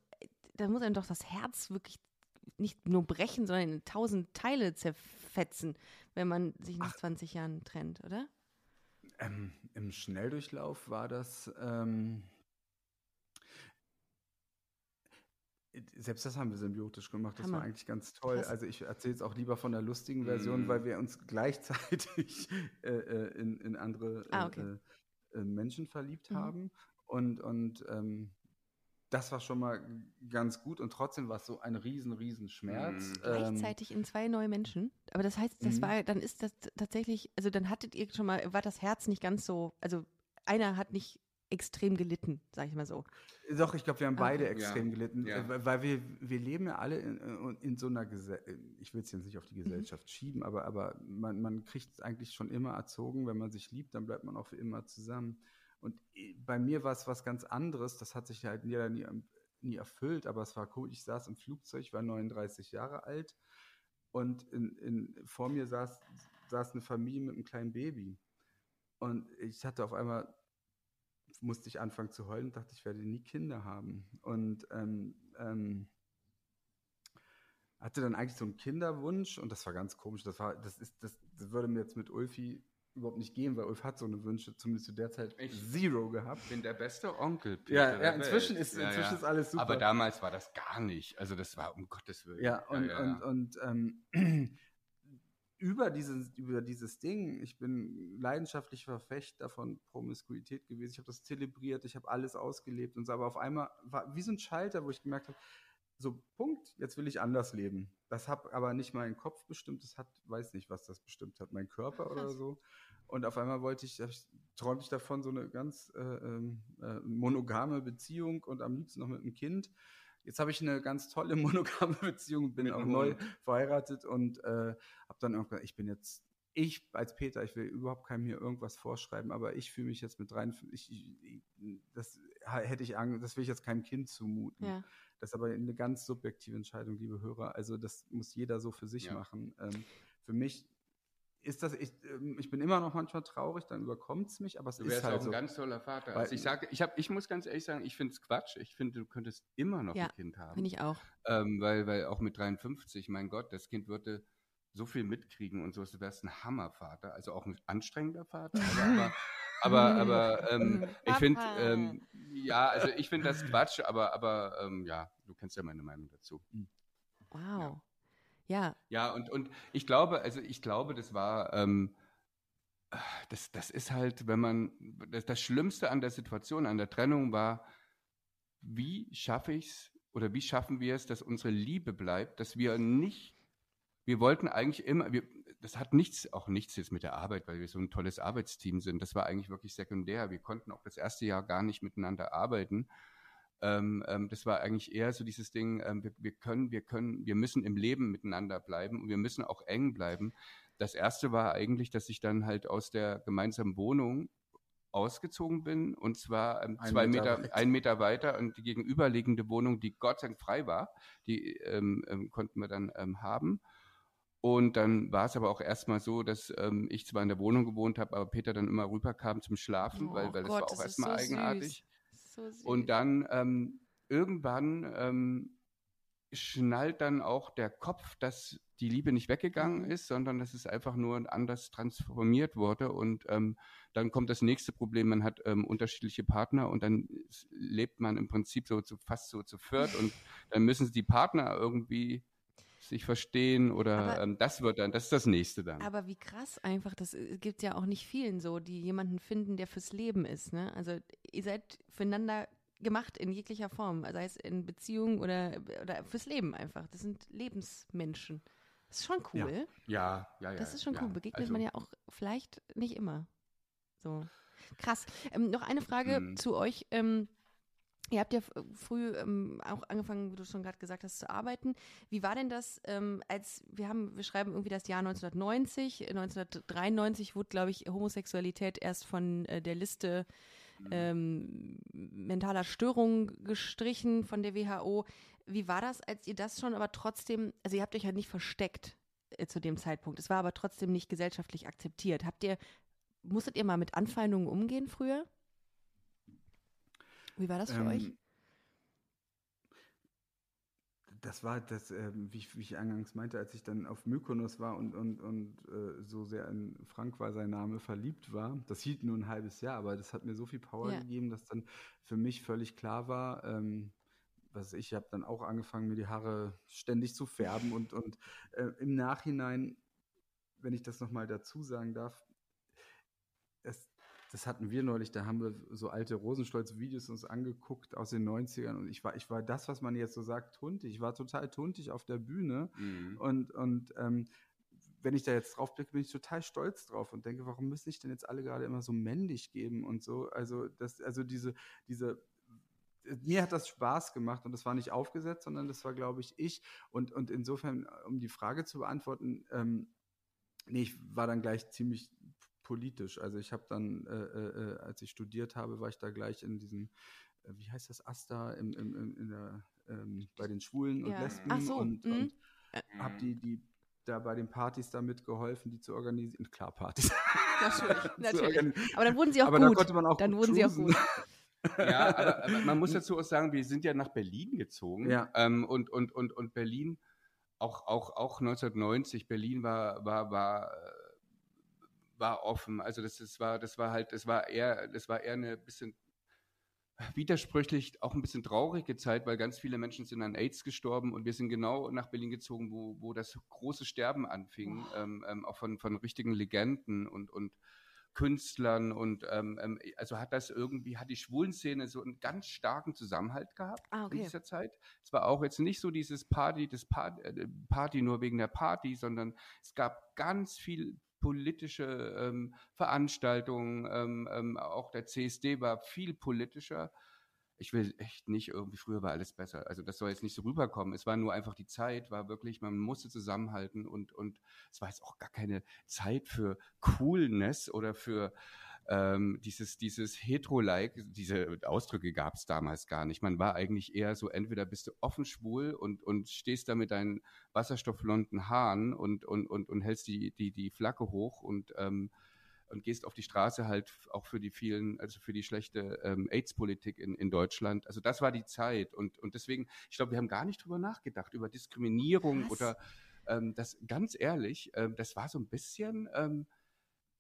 da muss einem doch das Herz wirklich nicht nur brechen, sondern in tausend Teile zerfetzen, wenn man sich nach Ach. 20 Jahren trennt, oder? Ähm, Im Schnelldurchlauf war das. Ähm, selbst das haben wir symbiotisch gemacht. Das Hammer. war eigentlich ganz toll. Krass. Also ich erzähle es auch lieber von der lustigen Version, mhm. weil wir uns gleichzeitig äh, äh, in, in andere ah, okay. Äh, äh, Menschen verliebt mhm. haben. Und, und ähm, das war schon mal ganz gut. Und trotzdem war es so ein riesen, riesen Schmerz. Mhm. Ähm, Gleichzeitig in zwei neue Menschen. Aber das heißt, das Mhm. war, dann ist das tatsächlich, also dann hattet ihr schon mal, war das Herz nicht ganz so, also einer hat nicht extrem gelitten, sag ich mal so. Doch, ich glaube, wir haben Ah, beide okay. extrem Ja, gelitten, ja. äh, weil- wir, wir leben ja alle in, in, so einer Gesellschaft, ich will es jetzt nicht auf die Mhm. Gesellschaft schieben, aber, aber man, man kriegt es eigentlich schon immer erzogen, wenn man sich liebt, dann bleibt man auch für immer zusammen. Und äh, bei mir war es was ganz anderes, das hat sich halt nie, nie, nie erfüllt, aber es war cool. Ich saß im Flugzeug, war 39 Jahre alt und in, in, vor mir saß, saß eine Familie mit einem kleinen Baby. Und ich hatte auf einmal musste ich anfangen zu heulen und dachte, ich werde nie Kinder haben. Und ähm, ähm, hatte dann eigentlich so einen Kinderwunsch und das war ganz komisch. Das, war, das, ist, das, das würde mir jetzt mit Ulfi überhaupt nicht gehen, weil Ulf hat so eine Wünsche zumindest zu der Zeit Ich- zero gehabt. Ich bin der beste Onkel. Peter Ja, ja inzwischen, ist, Ja, inzwischen ja. ist alles super. Aber damals war das gar nicht. Also das war um Gottes Willen. Ja, und, ja, und, ja. und ähm, über, dieses, über dieses Ding, ich bin leidenschaftlich Verfechter von Promiskuität gewesen. Ich habe das zelebriert, ich habe alles ausgelebt und so, aber auf einmal war wie so ein Schalter, wo ich gemerkt habe, so Punkt, jetzt will ich anders leben. Das hat aber nicht meinen Kopf bestimmt, das hat, weiß nicht, was das bestimmt hat, mein Körper oder so. Und auf einmal wollte ich, ich träumte ich davon, so eine ganz äh, ähm, äh, monogame Beziehung und am liebsten noch mit einem Kind. Jetzt habe ich eine ganz tolle monogame Beziehung, bin Mit auch neu verheiratet und äh, habe dann irgendwann, ich bin jetzt, ich als Peter, ich will überhaupt keinem hier irgendwas vorschreiben, aber ich fühle mich jetzt mit rein, ich, ich, das hätte ich Angst, das will ich jetzt keinem Kind zumuten. Ja. Das ist aber eine ganz subjektive Entscheidung, liebe Hörer. Also das muss jeder so für sich Ja. machen. Ähm, für mich ist das, ich, ähm, ich bin immer noch manchmal traurig, dann überkommt es mich, aber es Du ist wärst halt auch ein so. ganz toller Vater. Weil- Also ich sage, ich ich muss ganz ehrlich sagen, ich finde es Quatsch. Ich finde, du könntest immer noch Ja, ein Kind haben. Finde ich auch. Ähm, weil, weil auch mit 53, mein Gott, das Kind würde so viel mitkriegen und so, du wärst ein Hammervater, also auch ein anstrengender Vater. Aber, aber, aber, aber ähm, ich finde, ähm, ja, also ich finde das Quatsch, aber, aber ähm, ja, du kennst ja meine Meinung dazu. Wow. Ja, Ja, und, und ich glaube, also ich glaube, das war, ähm, das, das ist halt, wenn man, das, das Schlimmste an der Situation, an der Trennung war, wie schaffe ich es oder wie schaffen wir es, dass unsere Liebe bleibt, dass wir nicht, wir wollten eigentlich immer, wir, das hat nichts, auch nichts jetzt mit der Arbeit, weil wir so ein tolles Arbeitsteam sind. Das war eigentlich wirklich sekundär. Wir konnten auch das erste Jahr gar nicht miteinander arbeiten. Ähm, ähm, das war eigentlich eher so dieses Ding, ähm, wir, wir können, wir können, wir müssen im Leben miteinander bleiben und wir müssen auch eng bleiben. Das erste war eigentlich, dass ich dann halt aus der gemeinsamen Wohnung ausgezogen bin und zwar ähm, Ein zwei Meter Meter, ein Meter weiter und die gegenüberliegende Wohnung, die Gott sei Dank frei war, die ähm, ähm, konnten wir dann haben. Und dann war es aber auch erstmal so, dass ähm, ich zwar in der Wohnung gewohnt habe, aber Peter dann immer rüberkam zum Schlafen, weil, Oh weil das Gott, war das auch erstmal so eigenartig. So. Und dann ähm, irgendwann ähm, schnallt dann auch der Kopf, dass die Liebe nicht weggegangen Mhm. ist, sondern dass es einfach nur anders transformiert wurde. Und ähm, dann kommt das nächste Problem, man hat ähm, unterschiedliche Partner und dann lebt man im Prinzip so zu, fast so zu viert und dann müssen die Partner irgendwie sich verstehen oder Aber- ähm, das wird dann, das ist das nächste dann. Aber wie krass einfach, das äh, gibt ja auch nicht vielen so, die jemanden finden, der fürs Leben ist. Ne? Also ihr seid füreinander gemacht in jeglicher Form, sei es in Beziehung oder, oder fürs Leben einfach. Das sind Lebensmenschen. Das ist schon cool. ja, ja, ja. Das ist schon ja. cool. Begegnet Also, man ja auch vielleicht nicht immer. So. Krass. Ähm, noch eine Frage Mhm. zu euch. Ähm, ihr habt ja früh ähm, auch angefangen, wie du schon gerade gesagt hast, zu arbeiten. Wie war denn das, ähm, als wir haben, wir schreiben irgendwie das Jahr 1990. 1993 wurde, glaube ich, Homosexualität erst von äh, der Liste ähm, mentaler Störungen gestrichen von der WHO. Wie war das, als ihr das schon aber trotzdem, also ihr habt euch ja nicht versteckt äh, zu dem Zeitpunkt. Es war aber trotzdem nicht gesellschaftlich akzeptiert. Habt ihr, musstet ihr mal mit Anfeindungen umgehen früher? Wie war das für Ähm, euch? Das war das, ähm, wie, ich, wie ich eingangs meinte, als ich dann auf Mykonos war und, und, und äh, so sehr in Frank war sein Name verliebt war. Das hielt nur ein halbes Jahr, aber das hat mir so viel Power Ja. gegeben, dass dann für mich völlig klar war, ähm, was ich habe dann auch angefangen, mir die Haare ständig zu färben und, und äh, im Nachhinein, wenn ich das nochmal dazu sagen darf, es, das hatten wir neulich, da haben wir so alte Rosenstolz-Videos uns angeguckt aus den 90ern und ich war, ich war das, was man jetzt so sagt, tuntig. Ich war total tuntig auf der Bühne mhm. und, und ähm, wenn ich da jetzt drauf blicke, bin ich total stolz drauf und denke, warum müssen sich denn jetzt alle gerade immer so männlich geben und so? Also, das, also diese, diese, mir hat das Spaß gemacht und das war nicht aufgesetzt, sondern das war, glaube ich, ich. Und, und insofern, um die Frage zu beantworten, ähm, nee, ich war dann gleich ziemlich politisch. Also ich habe dann, äh, äh, äh, als ich studiert habe, war ich da gleich in diesem, äh, wie heißt das, AStA, im, im, im, in der, ähm, bei den Schwulen ja. und Lesben so, und, mhm. und habe die, die da bei den Partys da mitgeholfen, die zu organisieren. Klar, Partys. Natürlich, natürlich. Aber dann wurden sie auch aber gut. Dann, auch dann wurden sie auch gut. ja, aber, aber, man muss dazu auch sagen, wir sind ja nach Berlin gezogen. Ja. Ähm, und, und, und, und Berlin, auch, auch, auch 1990, Berlin war, war, war, war offen. Also das, das war, das war halt, das war eher, das war eher eine bisschen widersprüchlich auch ein bisschen traurige Zeit, weil ganz viele Menschen sind an AIDS gestorben und wir sind genau nach Berlin gezogen, wo, wo das große Sterben anfing, oh. ähm, auch von, von richtigen Legenden und, und Künstlern und ähm, ähm, also hat das irgendwie, hat die Schwulenszene so einen ganz starken Zusammenhalt gehabt ah, okay. in dieser Zeit. Es war auch jetzt nicht so dieses Party, das Party, äh, Party nur wegen der Party, sondern es gab ganz viel politische ähm, Veranstaltungen. Ähm, ähm, auch der CSD war viel politischer. Ich will echt nicht irgendwie, früher war alles besser. Also das soll jetzt nicht so rüberkommen. Es war nur einfach die Zeit, war wirklich, man musste zusammenhalten und, und es war jetzt auch gar keine Zeit für Coolness oder für ähm, dieses, dieses Hetero-like, diese Ausdrücke gab es damals gar nicht. Man war eigentlich eher so, entweder bist du offen schwul und, und stehst da mit deinen wasserstoffblonden Haaren und, und, und, und hältst die, die, die Flagge hoch und, ähm, und gehst auf die Straße halt auch für die vielen, also für die schlechte ähm, AIDS-Politik in, in Deutschland. Also das war die Zeit und, und deswegen, ich glaube, wir haben gar nicht drüber nachgedacht, über Diskriminierung Was? oder ähm, das ganz ehrlich, ähm, das war so ein bisschen, ähm,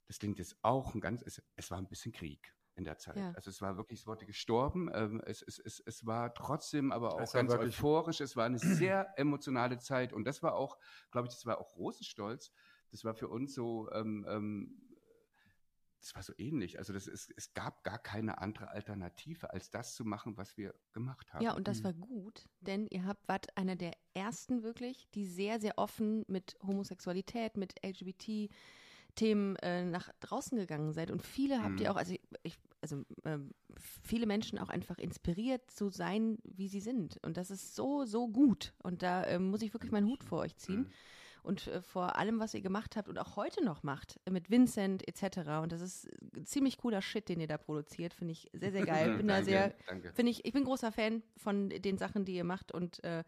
das klingt jetzt auch ein ganz, es, es war ein bisschen Krieg in der Zeit. Ja. Also es war wirklich, es wurde gestorben. Ähm, es, es, es, es war trotzdem aber auch ganz euphorisch. Es war eine sehr emotionale Zeit. Und das war auch, glaube ich, das war auch Rosenstolz. Das war für uns so, ähm, ähm, das war so ähnlich. Also das ist, es gab gar keine andere Alternative, als das zu machen, was wir gemacht haben. Ja, und das mhm. war gut, denn ihr habt, wart einer der ersten wirklich, die sehr, sehr offen mit Homosexualität, mit LGBT Themen äh, nach draußen gegangen seid. Und viele habt ihr mhm. auch, also ich, also ähm, viele Menschen auch einfach inspiriert zu sein, wie sie sind. Und das ist so, so gut. Und da äh, muss ich wirklich meinen Hut vor euch ziehen. Mhm. Und äh, vor allem, was ihr gemacht habt und auch heute noch macht, mit Vincent etc. Und das ist ziemlich cooler Shit, den ihr da produziert. Finde ich sehr, sehr geil. Bin da sehr, finde ich, ich bin großer Fan von den Sachen, die ihr macht und äh,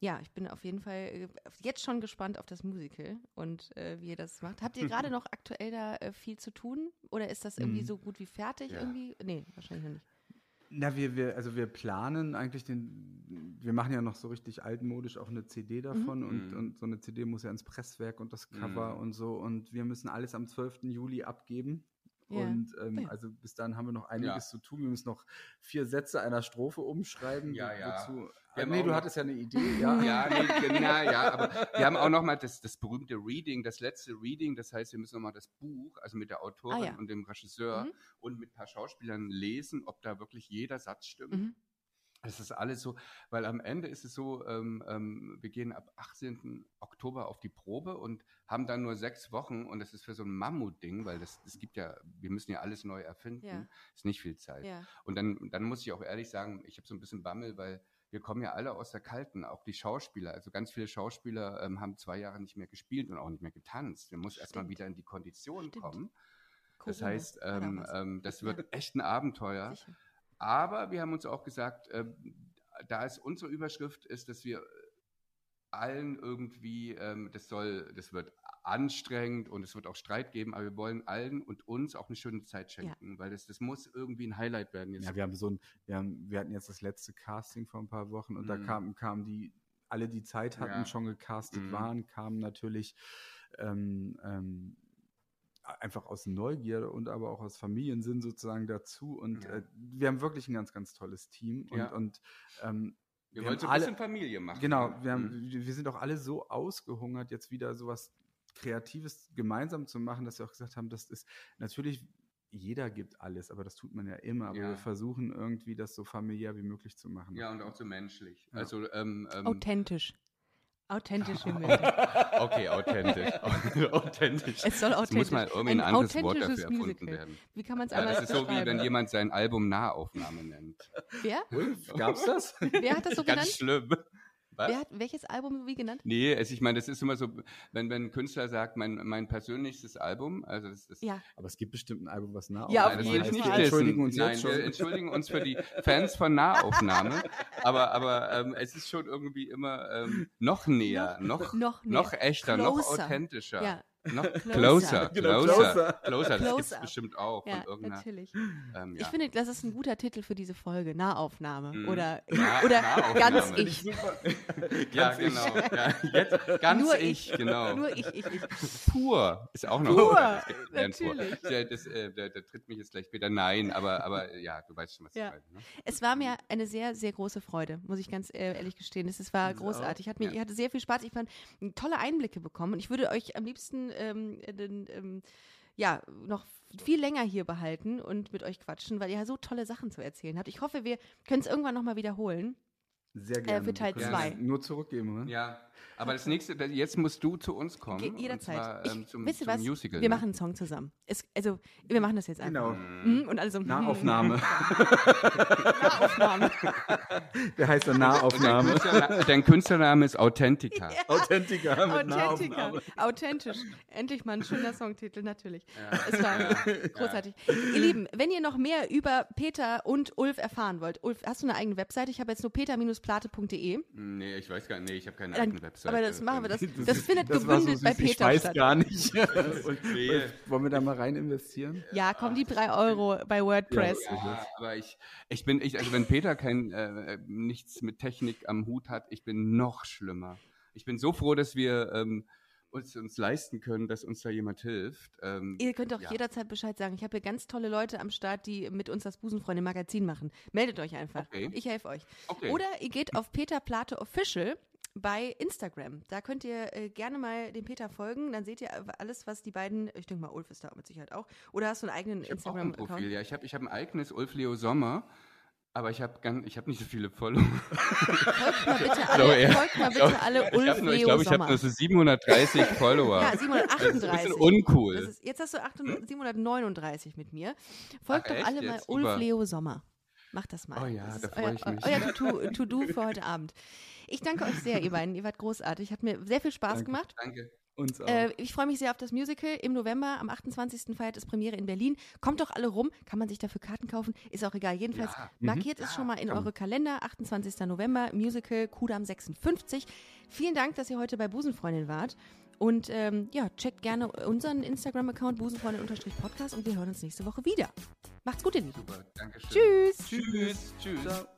ja, ich bin auf jeden Fall äh, jetzt schon gespannt auf das Musical und äh, wie ihr das macht. Habt ihr gerade noch aktuell da äh, viel zu tun oder ist das irgendwie mhm. so gut wie fertig ja. irgendwie? Nee, wahrscheinlich noch nicht. Na, wir, wir, also wir planen eigentlich den, wir machen ja noch so richtig altmodisch auch eine CD davon mhm. und, mhm. und so eine CD muss ja ins Presswerk und das Cover mhm. und so und wir müssen alles am 12. Juli abgeben. Ja. Und ähm, ja. also bis dahin haben wir noch einiges ja. zu tun. Wir müssen noch vier Sätze einer Strophe umschreiben. Ja, ja. Wozu, ah, nee, du hattest ja eine Idee. Ja, ja, nee, genau, ja, aber wir haben auch noch mal das, das berühmte Reading, das letzte Reading. Das heißt, wir müssen noch mal das Buch, also mit der Autorin ah, und dem Regisseur mhm. und mit ein paar Schauspielern lesen, ob da wirklich jeder Satz stimmt. Mhm. Es ist alles so, weil am Ende ist es so, ähm, ähm, wir gehen ab 18. Oktober auf die Probe und haben dann nur sechs Wochen und das ist für so ein Mammutding, weil das, das gibt ja, wir müssen ja alles neu erfinden, ja. ist nicht viel Zeit. Ja. Und dann, dann muss ich auch ehrlich sagen, ich habe so ein bisschen Bammel, weil wir kommen ja alle aus der Kalten, auch die Schauspieler. Also ganz viele Schauspieler ähm, haben zwei Jahre nicht mehr gespielt und auch nicht mehr getanzt. Wir müssen erstmal wieder in die Kondition Stimmt. kommen. Corona. Das heißt, ähm, ähm, das wird echt ein Abenteuer. Sicher. Aber wir haben uns auch gesagt, äh, da es unsere Überschrift ist, dass wir allen irgendwie, ähm, das soll, das wird anstrengend und es wird auch Streit geben, aber wir wollen allen und uns auch eine schöne Zeit schenken, ja. weil das, das muss irgendwie ein Highlight werden. Jetzt. Ja, wir haben so ein, wir, haben, wir hatten jetzt das letzte Casting vor ein paar Wochen und mhm. da kamen kam die, alle die Zeit hatten, ja. schon gecastet mhm. waren, kamen natürlich ähm, ähm, einfach aus Neugier und aber auch aus Familiensinn sozusagen dazu. Und ja. äh, wir haben wirklich ein ganz, ganz tolles Team. Und, ja. und ähm, Wir, Wir wollten so ein alle- bisschen Familie machen. Genau, ne? wir, haben, Mhm. wir sind auch alle so ausgehungert, jetzt wieder sowas Kreatives gemeinsam zu machen, dass wir auch gesagt haben, das ist natürlich, jeder gibt alles, aber das tut man ja immer. Aber Ja. wir versuchen irgendwie, das so familiär wie möglich zu machen. Ja, und auch so menschlich. Ja. Also, ähm, ähm, Authentisch. Authentisch wie möglich. okay, authentisch. authentisch. Es soll Es authentisch. muss mal irgendwie ein, anderes Wort authentisches dafür erfunden Musical. werden. Wie kann man es Ja, anders das ist so, wie wenn jemand sein Album Nahaufnahme nennt. Wer? Gab's das? Wer hat das so Ganz genannt? schlimm. Was? Wer hat welches Album wie genannt? Nee, also ich meine, das ist immer so, wenn, wenn ein Künstler sagt, mein, mein persönliches Album, also das ist Ja. Aber es gibt bestimmt ein Album, was nah Ja, auf Nein, das jeden will ich nicht Fall. Wir entschuldigen uns Nein, jetzt wir entschuldigen uns für die Fans von Nahaufnahme, aber, aber ähm, es ist schon irgendwie immer ähm, noch näher, noch, Noch noch, echter, noch Closer. authentischer. Ja. Noch Closer. closer, Genau, closer, closer. das gibt es bestimmt auch Ja, natürlich. Ähm, ja. Ich finde, das ist ein guter Titel für diese Folge. Nahaufnahme. Mhm. Oder, Na- oder Nahaufnahme. ganz ich. ja, genau. Ja, jetzt ganz Nur ich, ich. genau. Nur ich, ich, ich. Pur ist auch noch Pur, Pur. natürlich. Der, das, äh, der, der tritt mich jetzt gleich wieder. Nein, aber, aber ja, du weißt schon, was Ja. ich meine. Ne? Es war mir eine sehr, sehr große Freude, muss ich ganz äh, ehrlich gestehen. Es, es war großartig. Hat mir, Ja. Ich hatte sehr viel Spaß. Ich fand mm, tolle Einblicke bekommen. Und ich würde euch am liebsten ähm, äh, den, ähm, ja, noch viel länger hier behalten und mit euch quatschen, weil ihr ja so tolle Sachen zu erzählen habt. Ich hoffe, wir können es irgendwann nochmal wiederholen. Sehr gerne. für Teil Wir können zwei. es Nur zurückgeben, ne? Ja, aber das nächste, jetzt musst du zu uns kommen. Ge- und Jederzeit. zwar, ich, ähm, zum, wisst ihr zum was? Musical. wir ne? machen einen Song zusammen. Es, also, wir machen das jetzt einfach. Genau. Mhm, und alle so, Nahaufnahme. Nahaufnahme. Der heißt dann Dein, Nahaufnahme. Künstlerna dein Künstlername ist Authentica. Authentica mit Authentica. Nahaufnahme. Authentisch. Endlich mal ein schöner Songtitel, natürlich. Ja. Es war großartig. Ihr Lieben, wenn ihr noch mehr über Peter und Ulf erfahren wollt, Ulf, hast du eine eigene Webseite? Ich habe jetzt nur peter-plate.de. Nee, ich weiß gar nicht. Nee, ich habe keine Dann- eigene Webseite. Aber das machen wir, das, Ähm, das findet Das war so gebündelt bei süß, ich Peter weiß statt. gar nicht. Und, Nee. wollen wir da mal rein investieren? Ja, komm, die drei Euro bei WordPress. Ja, aber ich, ich bin, ich, also wenn Peter kein, äh, nichts mit Technik am Hut hat, ich bin noch schlimmer. Ich bin so froh, dass wir ähm, uns, uns leisten können, dass uns da jemand hilft. Ähm, Ihr könnt doch Ja. jederzeit Bescheid sagen. Ich habe hier ganz tolle Leute am Start, die mit uns das Busenfreunde Magazin machen. Meldet euch einfach. Okay. Ich helfe euch. Okay. Oder ihr geht auf Peter Plate Official bei Instagram. Da könnt ihr äh, gerne mal dem Peter folgen. Dann seht ihr alles, was die beiden, ich denke mal, Ulf ist da mit Sicherheit auch. Oder hast du einen eigenen ich habe auch ein Profil, Instagram-Account? ja. Ich habe ich hab ein eigenes Ulf Leo Sommer, aber ich habe hab nicht so viele Follower. Folgt mal bitte So, alle, ja. folgt mal bitte alle Ich Ulf ich glaube, ich habe Sommer. nur so 730 Follower. ja, Das ist ein 738. bisschen uncool. Ist, jetzt hast du 800 739 mit mir. Folgt Ach, doch echt alle mal jetzt? Ulf Super. Leo Sommer. Macht das mal. Oh ja, das da ist freu euer, ich mich. Euer To- To-Do für heute Abend. Ich danke euch sehr, ihr beiden. Ihr wart großartig. Hat mir sehr viel Spaß Danke. gemacht. Danke. Uns auch. Äh, ich freue mich sehr auf das Musical. Im November, am 28. feiert es Premiere in Berlin. Kommt doch alle rum. Kann man sich dafür Karten kaufen? Ist auch egal. Jedenfalls Ja. markiert es schon mal in eure Kalender. 28. November, Musical Kudam 56. Vielen Dank, dass ihr heute bei Busenfreundin wart. Und ähm, ja, checkt gerne unseren Instagram-Account busenfreundin-podcast und wir hören uns nächste Woche wieder. Macht's gut, ihr Lieben. Super, danke schön. Tschüss. Tschüss. Tschüss. Ciao.